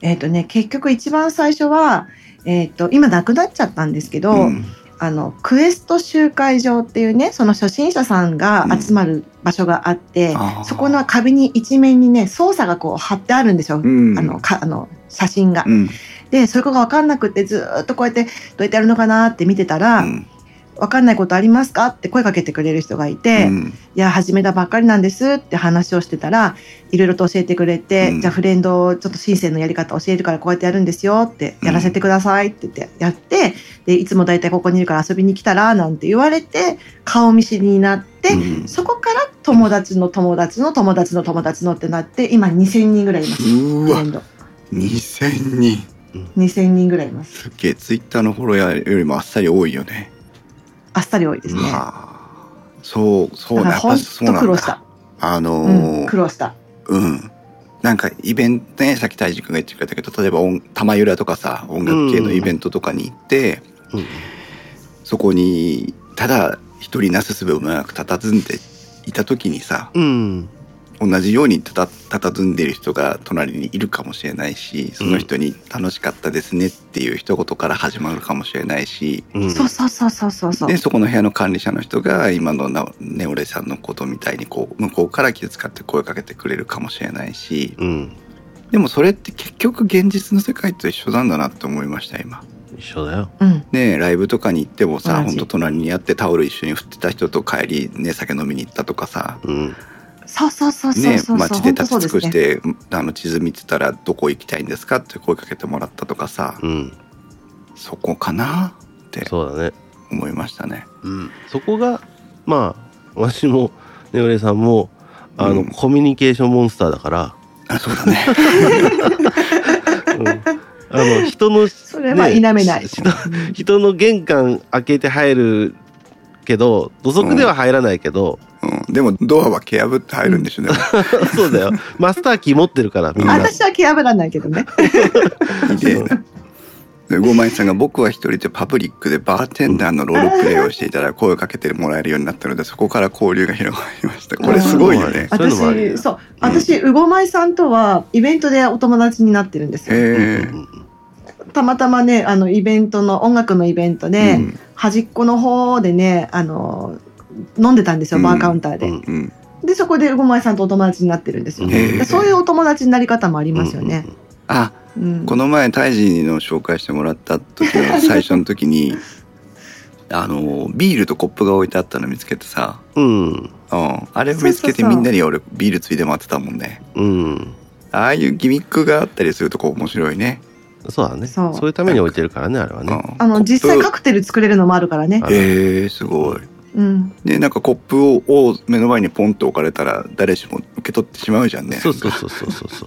えっ、とね、結局一番最初は、えっ、と、今なくなっちゃったんですけど、うんあの、クエスト集会場っていうね、その初心者さんが集まる場所があって、あーそこの壁に一面にね、操作がこう貼ってあるんですよ。うんあの、か、あの、写真が。うんで、それがわかんなくってずーっとこうやってどうやってやるのかなって見てたら、うん。わかんないことありますかって声かけてくれる人がいて、うん。いや、始めたばっかりなんですって話をしてたら、いろいろと教えてくれて、うん。じゃあフレンド、ちょっと申請のやり方教えるからこうやってやるんですよって、やらせてくださいって言ってやって、で、いつもだいたいここにいるから遊びに来たら、なんて言われて、顔見知りになって、うん。そこから友達の友達の友達の友達のってなって、今2000人ぐらいいます。うわ。フレンド。2000人2000人ぐらいいます。すっげえツイッターのフォロワーよりもあっさり多いよね。あっさり多いですね。はあそうそうなやっぱだそうなんだ当苦労した。あのうん、ー苦労した。うん。なんかイベントね、さっき大治君が言ってくれたけど、例えば音玉ゆらとかさ、音楽系のイベントとかに行って、うんそこに、ただ一人なすすべもなく佇んでいた時にさ、うん同じようにたた佇んでいる人が隣にいるかもしれないし、その人に楽しかったですねっていう一言から始まるかもしれないし、うんそうそうそうそうそう。そう。で、そこの部屋の管理者の人が今のなネオレさんのことみたいにこう、向こうから気遣って声かけてくれるかもしれないし、うん。でもそれって結局現実の世界と一緒なんだなって思いました今。一緒だよ。うん。ねライブとかに行ってもさほんと隣にあってタオル一緒に振ってた人と帰りね酒飲みに行ったとかさ。うんそうそうそうそうねそう。そう。街で立ち尽くし本当そうですねて、あの地図見てたらどこ行きたいんですかって声かけてもらったとかさ、うん。そこかなってそうだね。思いましたね。うん。そこがまあ私もねおれさんもあの、うん。コミュニケーションモンスターだから、あそうだね。うん、あの人のそれは否めない。人の玄関開けて入るけど土足では入らないけど、うん、でもドアは蹴破って入るんでしょうね。そうだよマスターキー持ってるからみんな私は蹴破らないけどね。ひでえな。でゴーマイさんが僕は一人でパブリックでバーテンダーのロールプレイをしていたら声をかけてもらえるようになったのでそこから交流が広がりました。これすごいよね。私、そう、私、うごまいさんとはイベントでお友達になってるんですよ。え。うんたまたまね、あのイベントの音楽のイベントで、うん端っこの方でね、あの飲んでたんですよ、うんバーカウンターで。うんうん。で、そこでうごまいさんとお友達になってるんですよ。うんへえでそういうお友達になり方もありますよね。あ、うんこの前タイジーの紹介してもらった時の 最初の時に、あのビールとコップが置いてあったの見つけてさ、うんうん、あれを見つけてみんなに俺ビールついで回ってたもんね。うんああいうギミックがあったりするとこ面白いね。そうだね。そそうういうために置いてるからねあれはね。うんあの実際カクテル作れるのもあるからね。へえすごい。うん。でなんかコップをを目の前にポンと置かれたら誰しも受け取ってしまうじゃんね。そうそうそうそうそうそ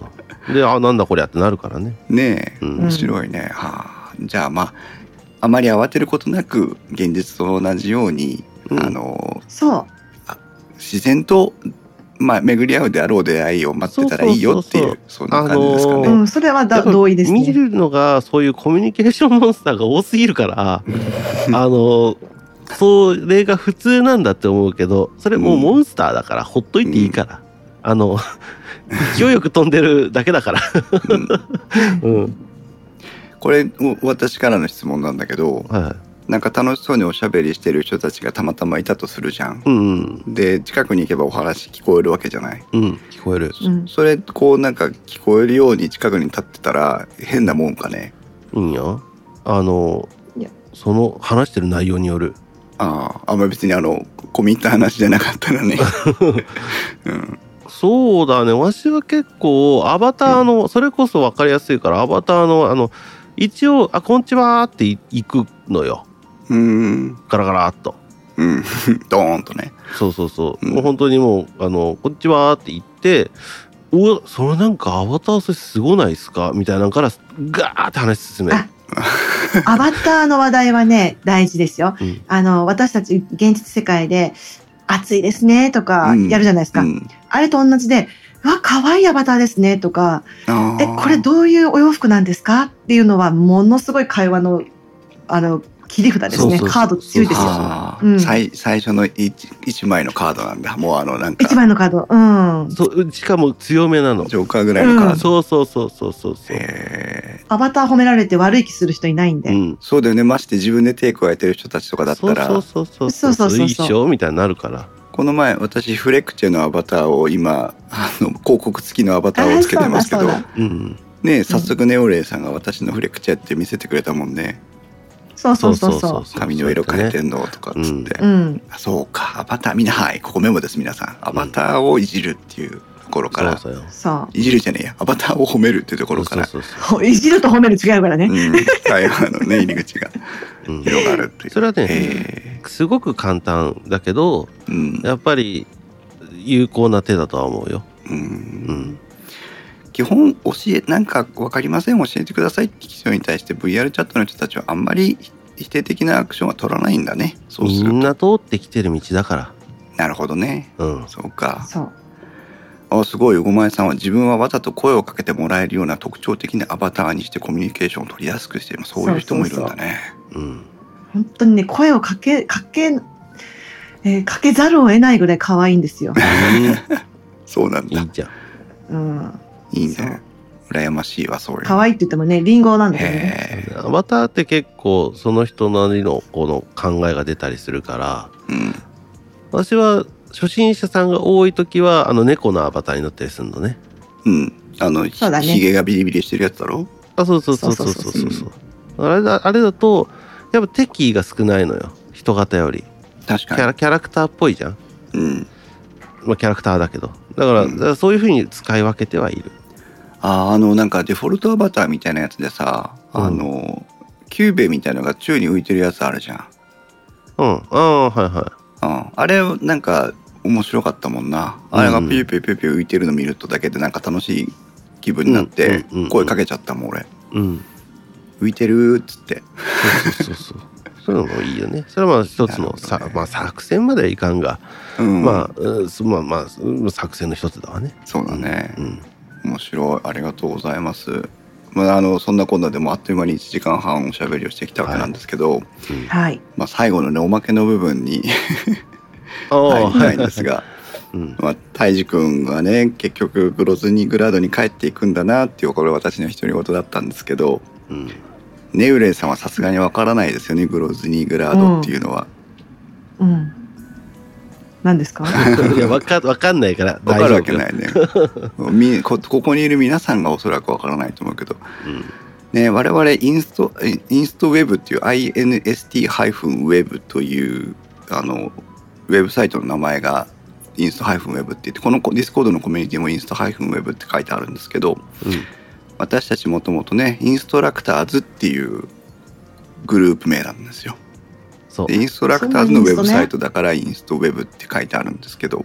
う。であなんだこりゃってなるからね。ねえ、うん。面白いね。はあ、じゃあまああまり慌てることなく現実と同じように、うん。あのそう。自然と、まあ、巡り合うであろう出会いを待ってたらいいよっていうそんな感じですかね。あのーうん、それはだ同意ですね。見るのがそういうコミュニケーションモンスターが多すぎるから あのそれが普通なんだって思うけどそれもうモンスターだからほっといていいから、あの勢いよく飛んでるだけだから。うん。うん。これお私からの質問なんだけどはいはいなんか楽しそうにおしゃべりしてる人たちがたまたまいたとするじゃん。うんで近くに行けばお話聞こえるわけじゃない。うん聞こえるうん。それこうなんか聞こえるように近くに立ってたら変なもんかね。いいんよあのその話してる内容によるあああんまり別にあの込み入った話じゃなかったらね。う んそうだねわしは結構アバターの、それこそ分かりやすいからアバターのあの一応「あこんにちは」って行くのようーん。ガラガラっとうん。ドーンとね。そうそうそう、うんもう本当にもう「あのこんにちは」って言って「おそれなんかアバターそれすごないですか?」みたいなのからガーって話進めるあアバターの話題はね、大事ですよ。うんあの、私たち現実世界で、暑いですねとかうんやるじゃないですか。うん。あれと同じで、うわ、可愛いアバターですねとか、え、これどういうお洋服なんですか？っていうのは、ものすごい会話の、あの、切り札ですね。そうそうカード強いですよ。うん、最最初の 1, 枚のカードなんだ。もうあのなんか。1枚のカード。うん。そうしかも強めなの。ジョーカーぐらいのカード。うん、そうそうそうそうそう。アバター褒められて悪い気する人いないんで。うん、そうだよね。まして自分で手加えてる人たちとかだったら。そうそうそうそう。そうそうそうそう。みたいになるから。この前私フレクチェのアバターを今あの広告付きのアバターをつけてますけど。う,う,う。ね早速ネオレイさんが私のフレクチェって見せてくれたもんね。そうそうそう。そう。髪の色変えてんのとかっつって、うん。あそうか。アバターみんなはいここメモです皆さん。アバターをいじるっていうところから、そうそうよ。そいじるじゃねえや。アバターを褒めるっていうところから。そうそうう。いじると褒める違うからね。うん、会話のね入り口がそう、うん。広がるっていう。それはねへすごく簡単だけどえ。うんやっぱり有効な手だとは思うよ、ううんん、基本教えなんか分かりません教えてくださいって人に対して VR チャットの人たちはあんまり否定的なアクションは取らないんだね。そうすると。みんな通ってきてる道だかなるほどね。らうん。そうか。そう。あすごい。ごまえさんは自分はわざと声をかけてもらえるような特徴的なアバターにしてコミュニケーションを取りやすくしているそういう人もいるんだね。うん本当にね、声をかけ、かけ、えーかけざるを得ないぐらい可愛いんですよ。そうなんだ。いいじゃん。うん。いいね羨ましいわそういう可愛いって言ってもね、リンゴなんだけどね。アバターって結構その人なりのこの考えが出たりするからうん。私は初心者さんが多い時はあの猫のアバターになったりするのね。うん。あのひそうだね。ひげがビリビリしてるやつだろ？あそうそうそうそうそう。そうそうあれだあれだとやっぱ敵意が少ないのよ。人型より。キャ確かラキャラクターっぽいじゃん。にうん。まあキャラクターだけど。だから,、うん。だからそういうふうに使い分けてはいるあーあのなんかデフォルトアバターみたいなやつでさ、うんあのキューベみたいのが宙に浮いてるやつあるじゃん。うんああはいはうん。あれ、なんか、面白かったもんな。あれがピューピューピューピュー浮いてるの見るとだけでなんか楽しい気分になってうんうんうんうん、声かけちゃったもん、俺。いうん浮いてるっつって。そうそうそうそういうのもいいよねそれはまあ一つのさ、まあ、作戦まではいかんが、うん。まあうんすまあまあうん作戦の一つだわねそうだね。うん面白い。ありがとうございます。まあ、あの、そんなこんなでもあっという間に1時間半おしゃべりをしてきたわけなんですけど、はい。まあ、最後のね、おまけの部分にああ入りたいんですが、うんまあ、タイジ君がね、結局、グロズニーグラードに帰っていくんだなっていう、これは私の独り言だったんですけど、うんネウレイさんはさすがにわからないですよね、グロズニーグラードっていうのは。うん。何ですか？いやわかわかんないからわかるわけい、ないね。みこここにいる皆さんがおそらくわからないと思うけど、うん。ね、我々インスト、インストウェブっていう inst-web という、あの、ウェブサイトの名前がインスト -web って言って、このディスコードのコミュニティもインスト -web って書いてあるんですけど、私たちもともとね、インストラクターズっていうグループ名なんですよ。そう。でインストラクターズのウェブサイトだからインストウェブって書いてあるんですけど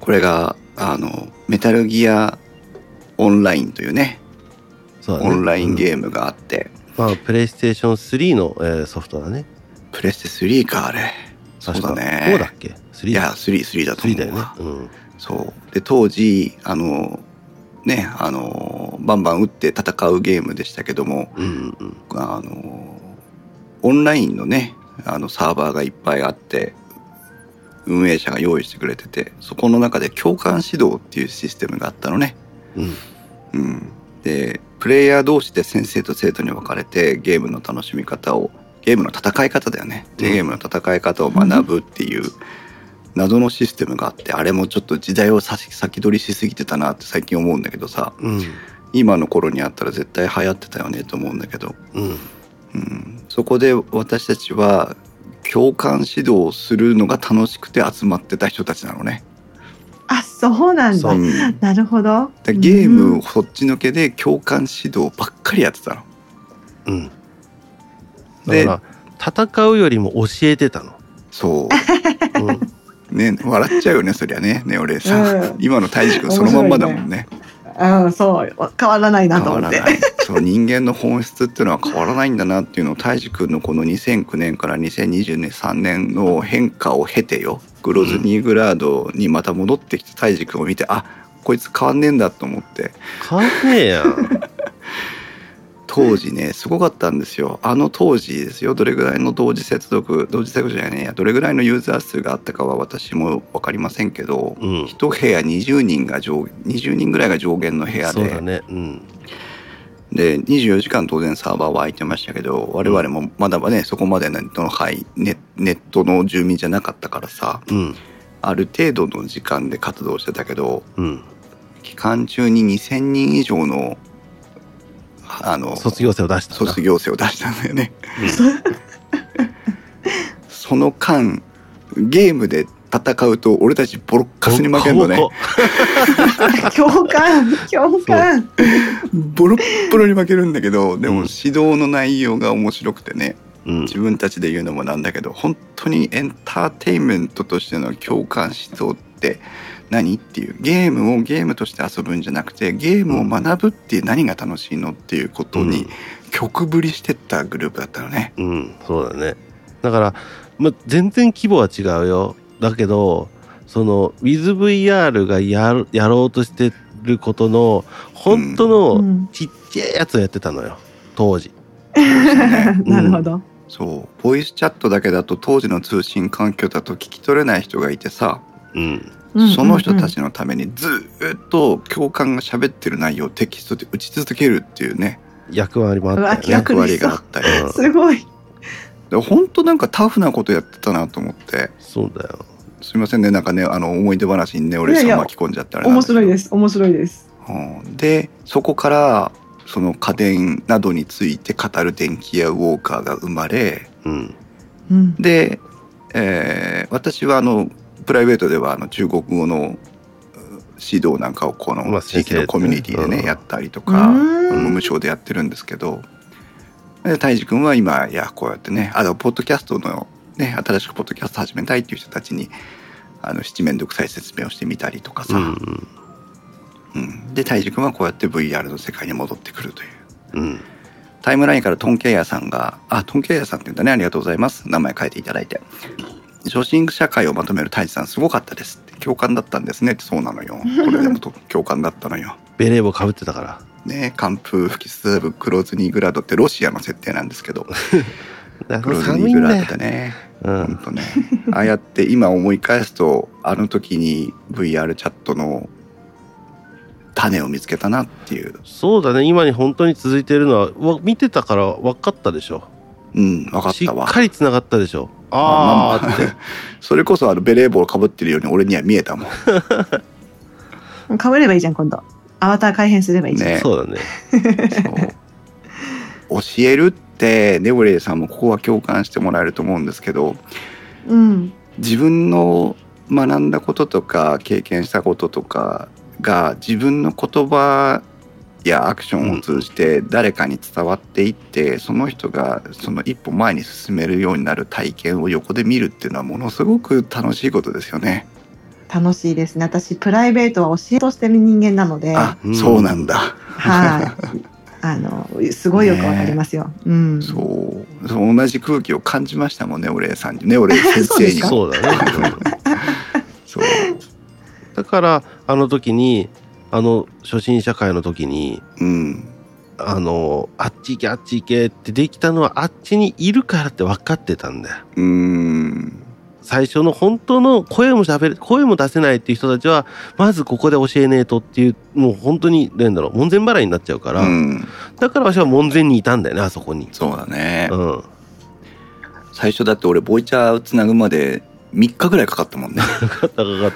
これがあのメタルギアオンラインというねね。オンラインーゲームがあって、まあプレイステーション3の、えーソフトだね。プレステ3かあれ。そうだね。4だっけ？3いや33だと思3だよね。うん。そう。で当時あのねあのバンバン打って戦うゲームでしたけどもうんうん。あのオンラインのねあのサーバーがいっぱいあって運営者が用意してくれててそこの中で共感指導っていうシステムがあったのね。うん。うん、でプレイヤー同士で先生と生徒に分かれてゲームの楽しみ方をゲームの戦い方だよね。でうん。ゲームの戦い方を学ぶっていう謎のシステムがあってあれもちょっと時代を先先取りしすぎてたなって最近思うんだけどさうん。今の頃にあったら絶対流行ってたよねと思うんだけど。うん。うん、そこで私たちは共感指導をするのが楽しくて集まってた人たちなのね。あ、そうなんだそう。うんなるほど。でゲームそっちのけで共感指導ばっかりやってたの。うんでだから戦うよりも教えてたの、そう ん、う。ね笑っちゃうよねそりゃねネオレイさん。うん今の泰治君そのまんまだもんね。うん、そう、変わらないなと思って。そう人間の本質っていうのは変わらないんだなっていうのを泰治君のこの2009年から2023年の変化を経てよ。グロズニーグラードにまた戻ってきた泰治君を見てあこいつ変わんねえんだと思って。変わんねえやん当時ねすごかったんですよ。あの当時ですよ。どれぐらいの同時接続同時接続じゃないね。やどれぐらいのユーザー数があったかは私も分かりませんけど、うん。一部屋20人が上20人ぐらいが上限の部屋で。そうだね。うん。で24時間当然サーバーは空いてましたけど我々もまだまだねそこまでネットの範ネネットの住民じゃなかったからさうん。ある程度の時間で活動してたけどうん。期間中に2,000人以上のあの卒業生を出したんだ。卒業生を出したんだよね。その間ゲームで戦うと俺たちボロッカスに負けるのね。共感、共感。ボロッボロに負けるんだけどでもうん指導の内容が面白くてね。うん。自分たちで言うのもなんだけど本当にエンターテインメントとしての共感指導って何？っていう。ゲームをゲームとして遊ぶんじゃなくてゲームを学ぶって何が楽しいのっていうことに曲振りしてったグループだったのね。うん、うんそうだね。だから、ま、全然規模は違うよ。だけどその WithVR がやるやろうとしてることの本当うのん。ちっちゃいやつをやってたのよ。当時。なるほど。そう。ボイスチャットだけだと当時の通信環境だと聞き取れない人がいてさ。うんその人たちのためにずーっと共感が喋ってる内容をテキストで打ち続けるっていうね。役割もあったようわね役役割があったりうんすごい。で本当なんかタフなことやってたなと思って。そうだよ。すいませんね。なんかねあの思い出話にね俺さ巻き込んじゃったあれなん面白いです。面白いです。うん。でそこからその家電などについて語る電気屋ウォーカーが生まれ。うん。うん。で、えー私はあのプライベートではあの中国語のう指導なんかをこまあの地域のコミュニティでね、やったりとか、うん無償でやってるんですけどで、たいじくんは今やこうやってね、あの、ポッドキャストのね、新しくポッドキャスト始めたいっていう人たちに、あの、七面倒くさい説明をしてみたりとかさ、うんうんで、たいじくんはこうやって VR の世界に戻ってくるという。うんタイムラインからトンケイヤさんが、あ、トンケイヤさんって言うんだね。ありがとうございます。名前書いていただいて。初心者会をまとめる太一さんすごかったですって。共感だったんですねって。そうなのよ。これでもと共感だったのよ。ベレー帽かぶってたから。ね寒風吹きすさぶクロズニーグラードってロシアの設定なんですけど。だクロズ寒ニーグラードってね。うん。ほんとね。ああやって今思い返すとあの時に VR チャットの種を見つけたなっていう。そうだね。今に本当に続いてるのはわ見てたから分かったでしょ。うん分かっしたわ。っかりつながったでしょああってそれこそあのベレー帽をかぶってるように俺には見えたもん。かぶればいいじゃん今度。アバター改変すればいいじゃん、ね。そうだね。教えるってネオレイさんもここは共感してもらえると思うんですけどうん。自分の学んだこととか経験したこととかが自分の言葉やアクションを通じて誰かに伝わっていって、その人がその一歩前に進めるようになる体験を横で見るっていうのはものすごく楽しいことですよね。楽しいですね。私プライベートは教えとしてる人間なので。あ、うんそうなんだ。はい。あのすごいよくわかりますよ、うん。そう。そう同じ空気を感じましたもんねオレイさんに。ねオレイ先生に。も。そうだね、うん。そう。だからあの時にあの初心者会の時にうん。あのあっち行けあっち行けってできたのはあっちにいるからって分かってたんだよ。うーん。最初の本当の声も喋れ声も出せないっていう人たちはまずここで教えねえとっていうもう本当になんだろう門前払いになっちゃうから、うん。だから私は門前にいたんだよねあそこに。そうだね、うん。最初だって俺ボイチャーつなぐまで3日ぐらいかかったもんね。かかったかかっ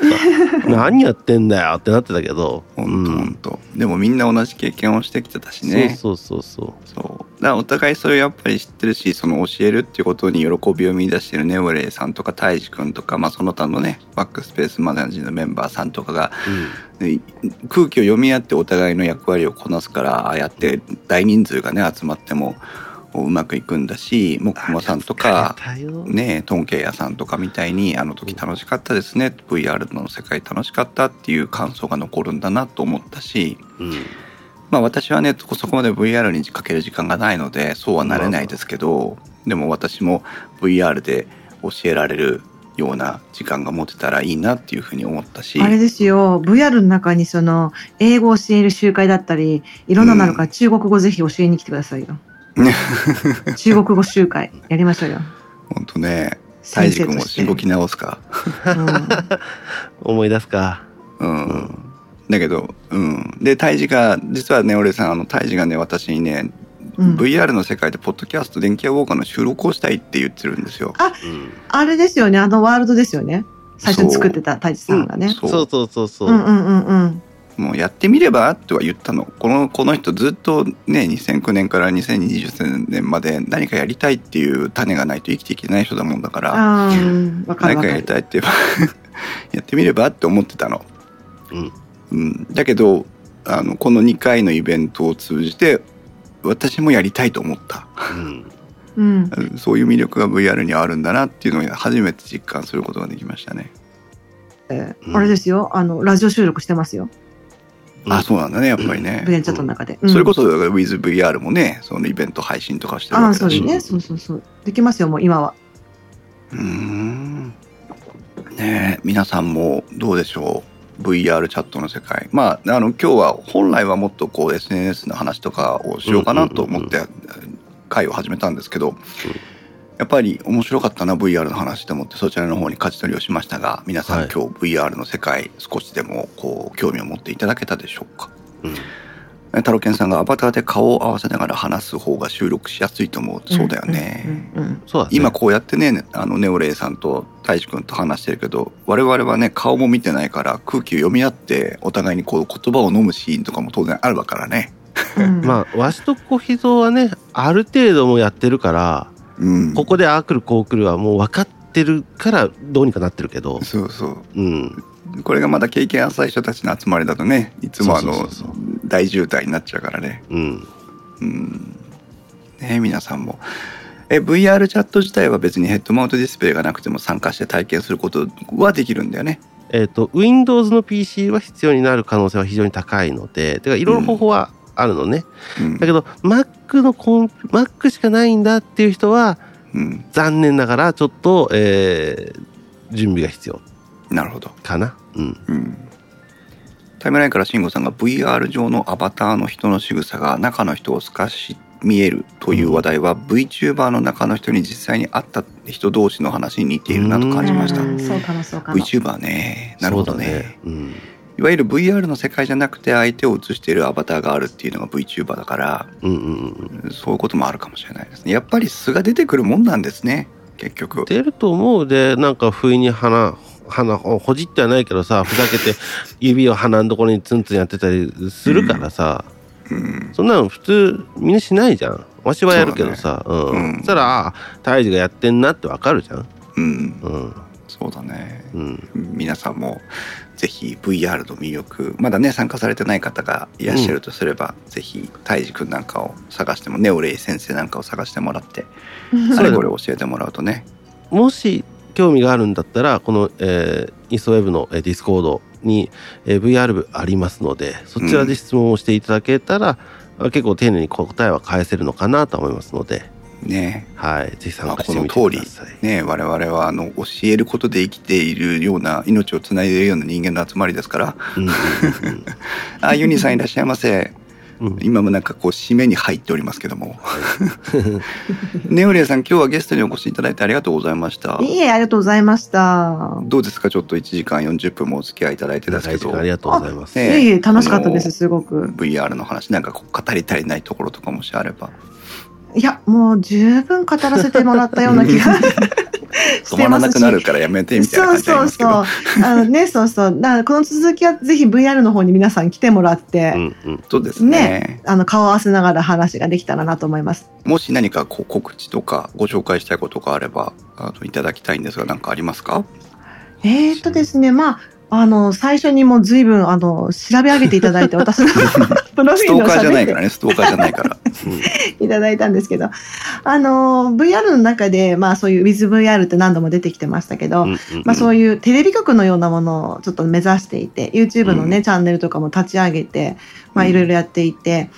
た。何やってんだよってなってたけど。ほんとほんとでもみんな同じ経験をしてきてたしね。そうそうそうそそう。だからお互いそれをやっぱり知ってるしその教えるっていうことに喜びを見出してるね。ウレイさんとかタイジ君とか、まあ、その他のねバックスペースマガジンのメンバーさんとかが。う、うん。で空気を読み合ってお互いの役割をこなすからああやって大人数がね集まってもうまくいくんだしもくもさんとかねトンケイヤさんとかみたいにあの時楽しかったですね。VR の世界楽しかったっていう感想が残るんだなと思ったしうん。まあ私はねそこまで VR にかける時間がないのでそうはなれないですけどでも私も VR で教えられるような時間が持てたらいいなっていうふうに思ったしあれですよ。VR の中にその英語を教える集会だったりいろんなのあるから中国語ぜひ教えに来てくださいよ、中国語集会やりましょうよ。本当ねタイジ君もしごき、き直すか。うん。思い出すか。うん、だけどうん。でタイジが実はね俺さんあのタイジがね私にね、うん。VR の世界でポッドキャスト電気屋ウォーカーの収録をしたいって言ってるんですよ。うん。あれですよね。あのワールドですよね。最初に作ってた太一さんがね。そうそう。そうそうそう、うんうんうんうんもうやってみればとは言ったの。このこの人ずっとね2009年から2020年まで何かやりたいっていう種がないと生きていけない人だもんだから何かやりたいって言えばやってみればって思ってたの。うん。うん、だけどあのこの2回のイベントを通じて私もやりたいと思った。うん。うん。うんそういう魅力が VR にはあるんだなっていうのを初めて実感することができましたね。えーうんあれですよ。あのラジオ収録してますよあそうなんだねやっぱりね。VR チャットの中で、それこそ WithVR もねそのイベント配信とかしてるあわけだし。あそうですね。そうそうそう。できますよもう今は。うーん。ねえ皆さんもどうでしょう？VR チャットの世界。まああの今日は本来はもっとこう SNS の話とかをしようかなと思って会を始めたんですけどやっぱり面白かったな VR の話と思ってそちらの方に舵取りをしましたが皆さん、はい。今日 VR の世界少しでもこう興味を持っていただけたでしょうか？うん。太郎健さんがアバターで顔を合わせながら話す方が収録しやすいと思う。そうだよね。今こうやってねあのネオレイさんと大志くんと話してるけど我々はね顔も見てないから空気を読み合ってお互いにこう言葉を飲むシーンとかも当然あるわからね。うん。まあわしと小秘蔵はねある程度もやってるからうん、ここでああ来るこう来るはもう分かってるからどうにかなってるけど。そうそう。うん。これがまだ経験浅い人たちの集まりだとねいつもあの大渋滞になっちゃうからね。うん。うん。ね皆さんも。え VR チャット自体は別にヘッドマウントディスプレイがなくても参加して体験することはできるんだよね。えっ、と Windows の PC は必要になる可能性は非常に高いのでてかいろいろ方法はあるのね、うん。だけど Mac のコン Mac しかないんだっていう人はうん、残念ながらちょっと、えー準備が必要。なるほど。かな。うん。うん。タイムラインから慎吾さんが VR 上のアバターの人の仕草が中の人を透かし見えるという話題は、VTuber の中の人に実際に会った人同士の話に似ているなと感じました。うん。そうかもそうかも。VTuber ね。なるほどね。そうだうんいわゆる VR の世界じゃなくて相手を映しているアバターがあるっていうのが VTuber だからうんうんうんそういうこともあるかもしれないですね。やっぱり素が出てくるもんなんですね結局。出ると思うでなんか不意に鼻鼻をほじってはないけどさふざけて 指を鼻のところにツンツンやってたりするからさ、うん。そんなの普通みんなしないじゃん。わしはやるけどさ。う,、うん。ん。そしたらあ胎児がやってんなってわかるじゃん。うん。うん。そうだね。うん。皆さんもぜひ VR の魅力まだね参加されてない方がいらっしゃるとすれば、ぜひたいじくんなんかを探してもネオレイ先生なんかを探してもらってあれこれ教えてもらうとね。もし興味があるんだったらこの、えーインストウェブのえーディスコードに、えー VR 部ありますのでそちらで質問をしていただけたら、あ結構丁寧に答えは返せるのかなと思いますので、ね。はい、ぜひ参まあ加してみてこの通りください。ね我々はあの教えることで生きているような命をつないでいるような人間の集まりですから。うんうん あユニさんいらっしゃいませ。うん。うん今もなんかこう締めに入っておりますけども。ネオレイさん今日はゲストにお越しいただいてありがとうございました。いいえ、ありがとうございました。どうですか？ちょっと1時間40分もお付き合いいただいてです。けどありがとうございます。ええいえいえ、楽しかったです、すごく。VR の話なんかこう語り足りないところとかもしあればいや、もう十分語らせてもらったような気がし 止まら。なくなるからやめてみたいなそうそうそう。あのね、そうそう。だからこの続きはぜひ VR の方に皆さん来てもらって、うんうんそうですねねあの顔合わせながら話ができたらなと思います。もし何かこう告知とかご紹介したいことがあればあのいただきたいんですが何かありますか？えー、っとですね、まあ、あの、最初にもう随分、あの、調べ上げていただいて、私のプロフィールをストーカーじゃないからねストーカーじゃないから。いただいたんですけど、あの、VR の中で、まあそういう WithVR って何度も出てきてましたけど、うんうんまあそういうテレビ局のようなものをちょっと目指していて、YouTube のね、うん。チャンネルとかも立ち上げて、まあうん。いろいろやっていて、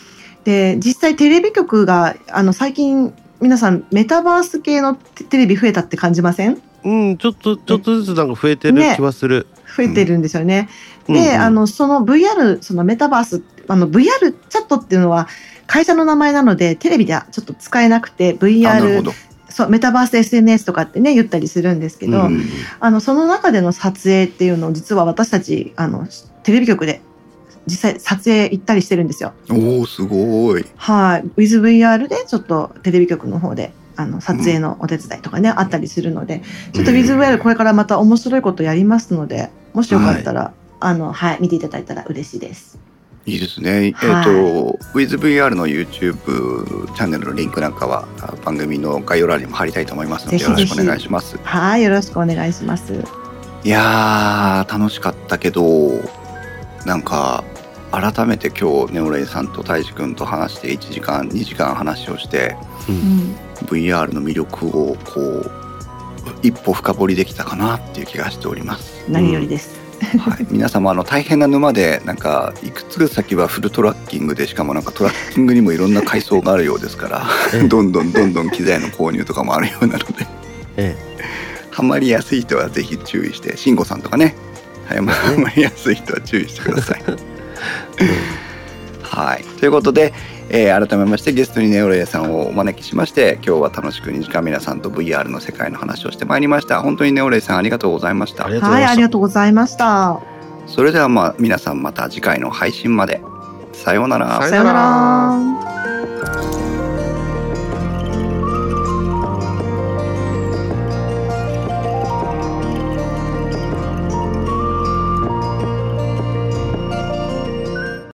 で、実際テレビ局が、あの、最近、皆さんメタバース系のテテレビ増えたって感じません？うん、ちょっとちょっとずつなんか増えてるね気はする。増えてるんですよね。うんうんで、あの、その VR、そのメタバース、あの VR チャットっていうのは会社の名前なので、テレビではちょっと使えなくて、VR そう、メタバース SNS とかってね、言ったりするんですけど、うんあの、その中での撮影っていうのを実は私たち、あの、テレビ局で実際撮影行ったりしてるんですよ。おおすごいはい。WithVR でちょっとテレビ局の方で、あの、撮影のお手伝いとかね、あったりするので、ちょっと WithVR これからまた面白いことやりますので、もしよかったら、あの、はい、見ていただいたら嬉しいです。いいですね。はいえっ、と WithVR の YouTube チャンネルのリンクなんかはあ番組の概要欄にも貼りたいと思いますのでよろしくお願いします。はい、よろしくお願いします。いやー楽しかったけどなんか改めて今日ネオレイさんとタイジ君と話して1時間2時間話をしてううんん。VR の魅力をこう一歩深掘りできたかなっていう気がしております。何よりです。はい、皆様あの大変な沼でなんかいくつ先はフルトラッキングでしかもなんかトラッキングにもいろんな階層があるようですからええ。どんどんどんどん機材の購入とかもあるようなので。えハマりやすい人はぜひ注意して慎吾さんとかね。はいハマりやすい人は注意してください。はい、ということで、えー改めましてゲストにネオレイさんをお招きしまして今日は楽しく2時間皆さんと VR の世界の話をしてまいりました。本当にネオレイさんありがとうございました。ありがとうごはいありがとうございました。それではまあ皆さんまた次回の配信まで。さようなら。ささようなら。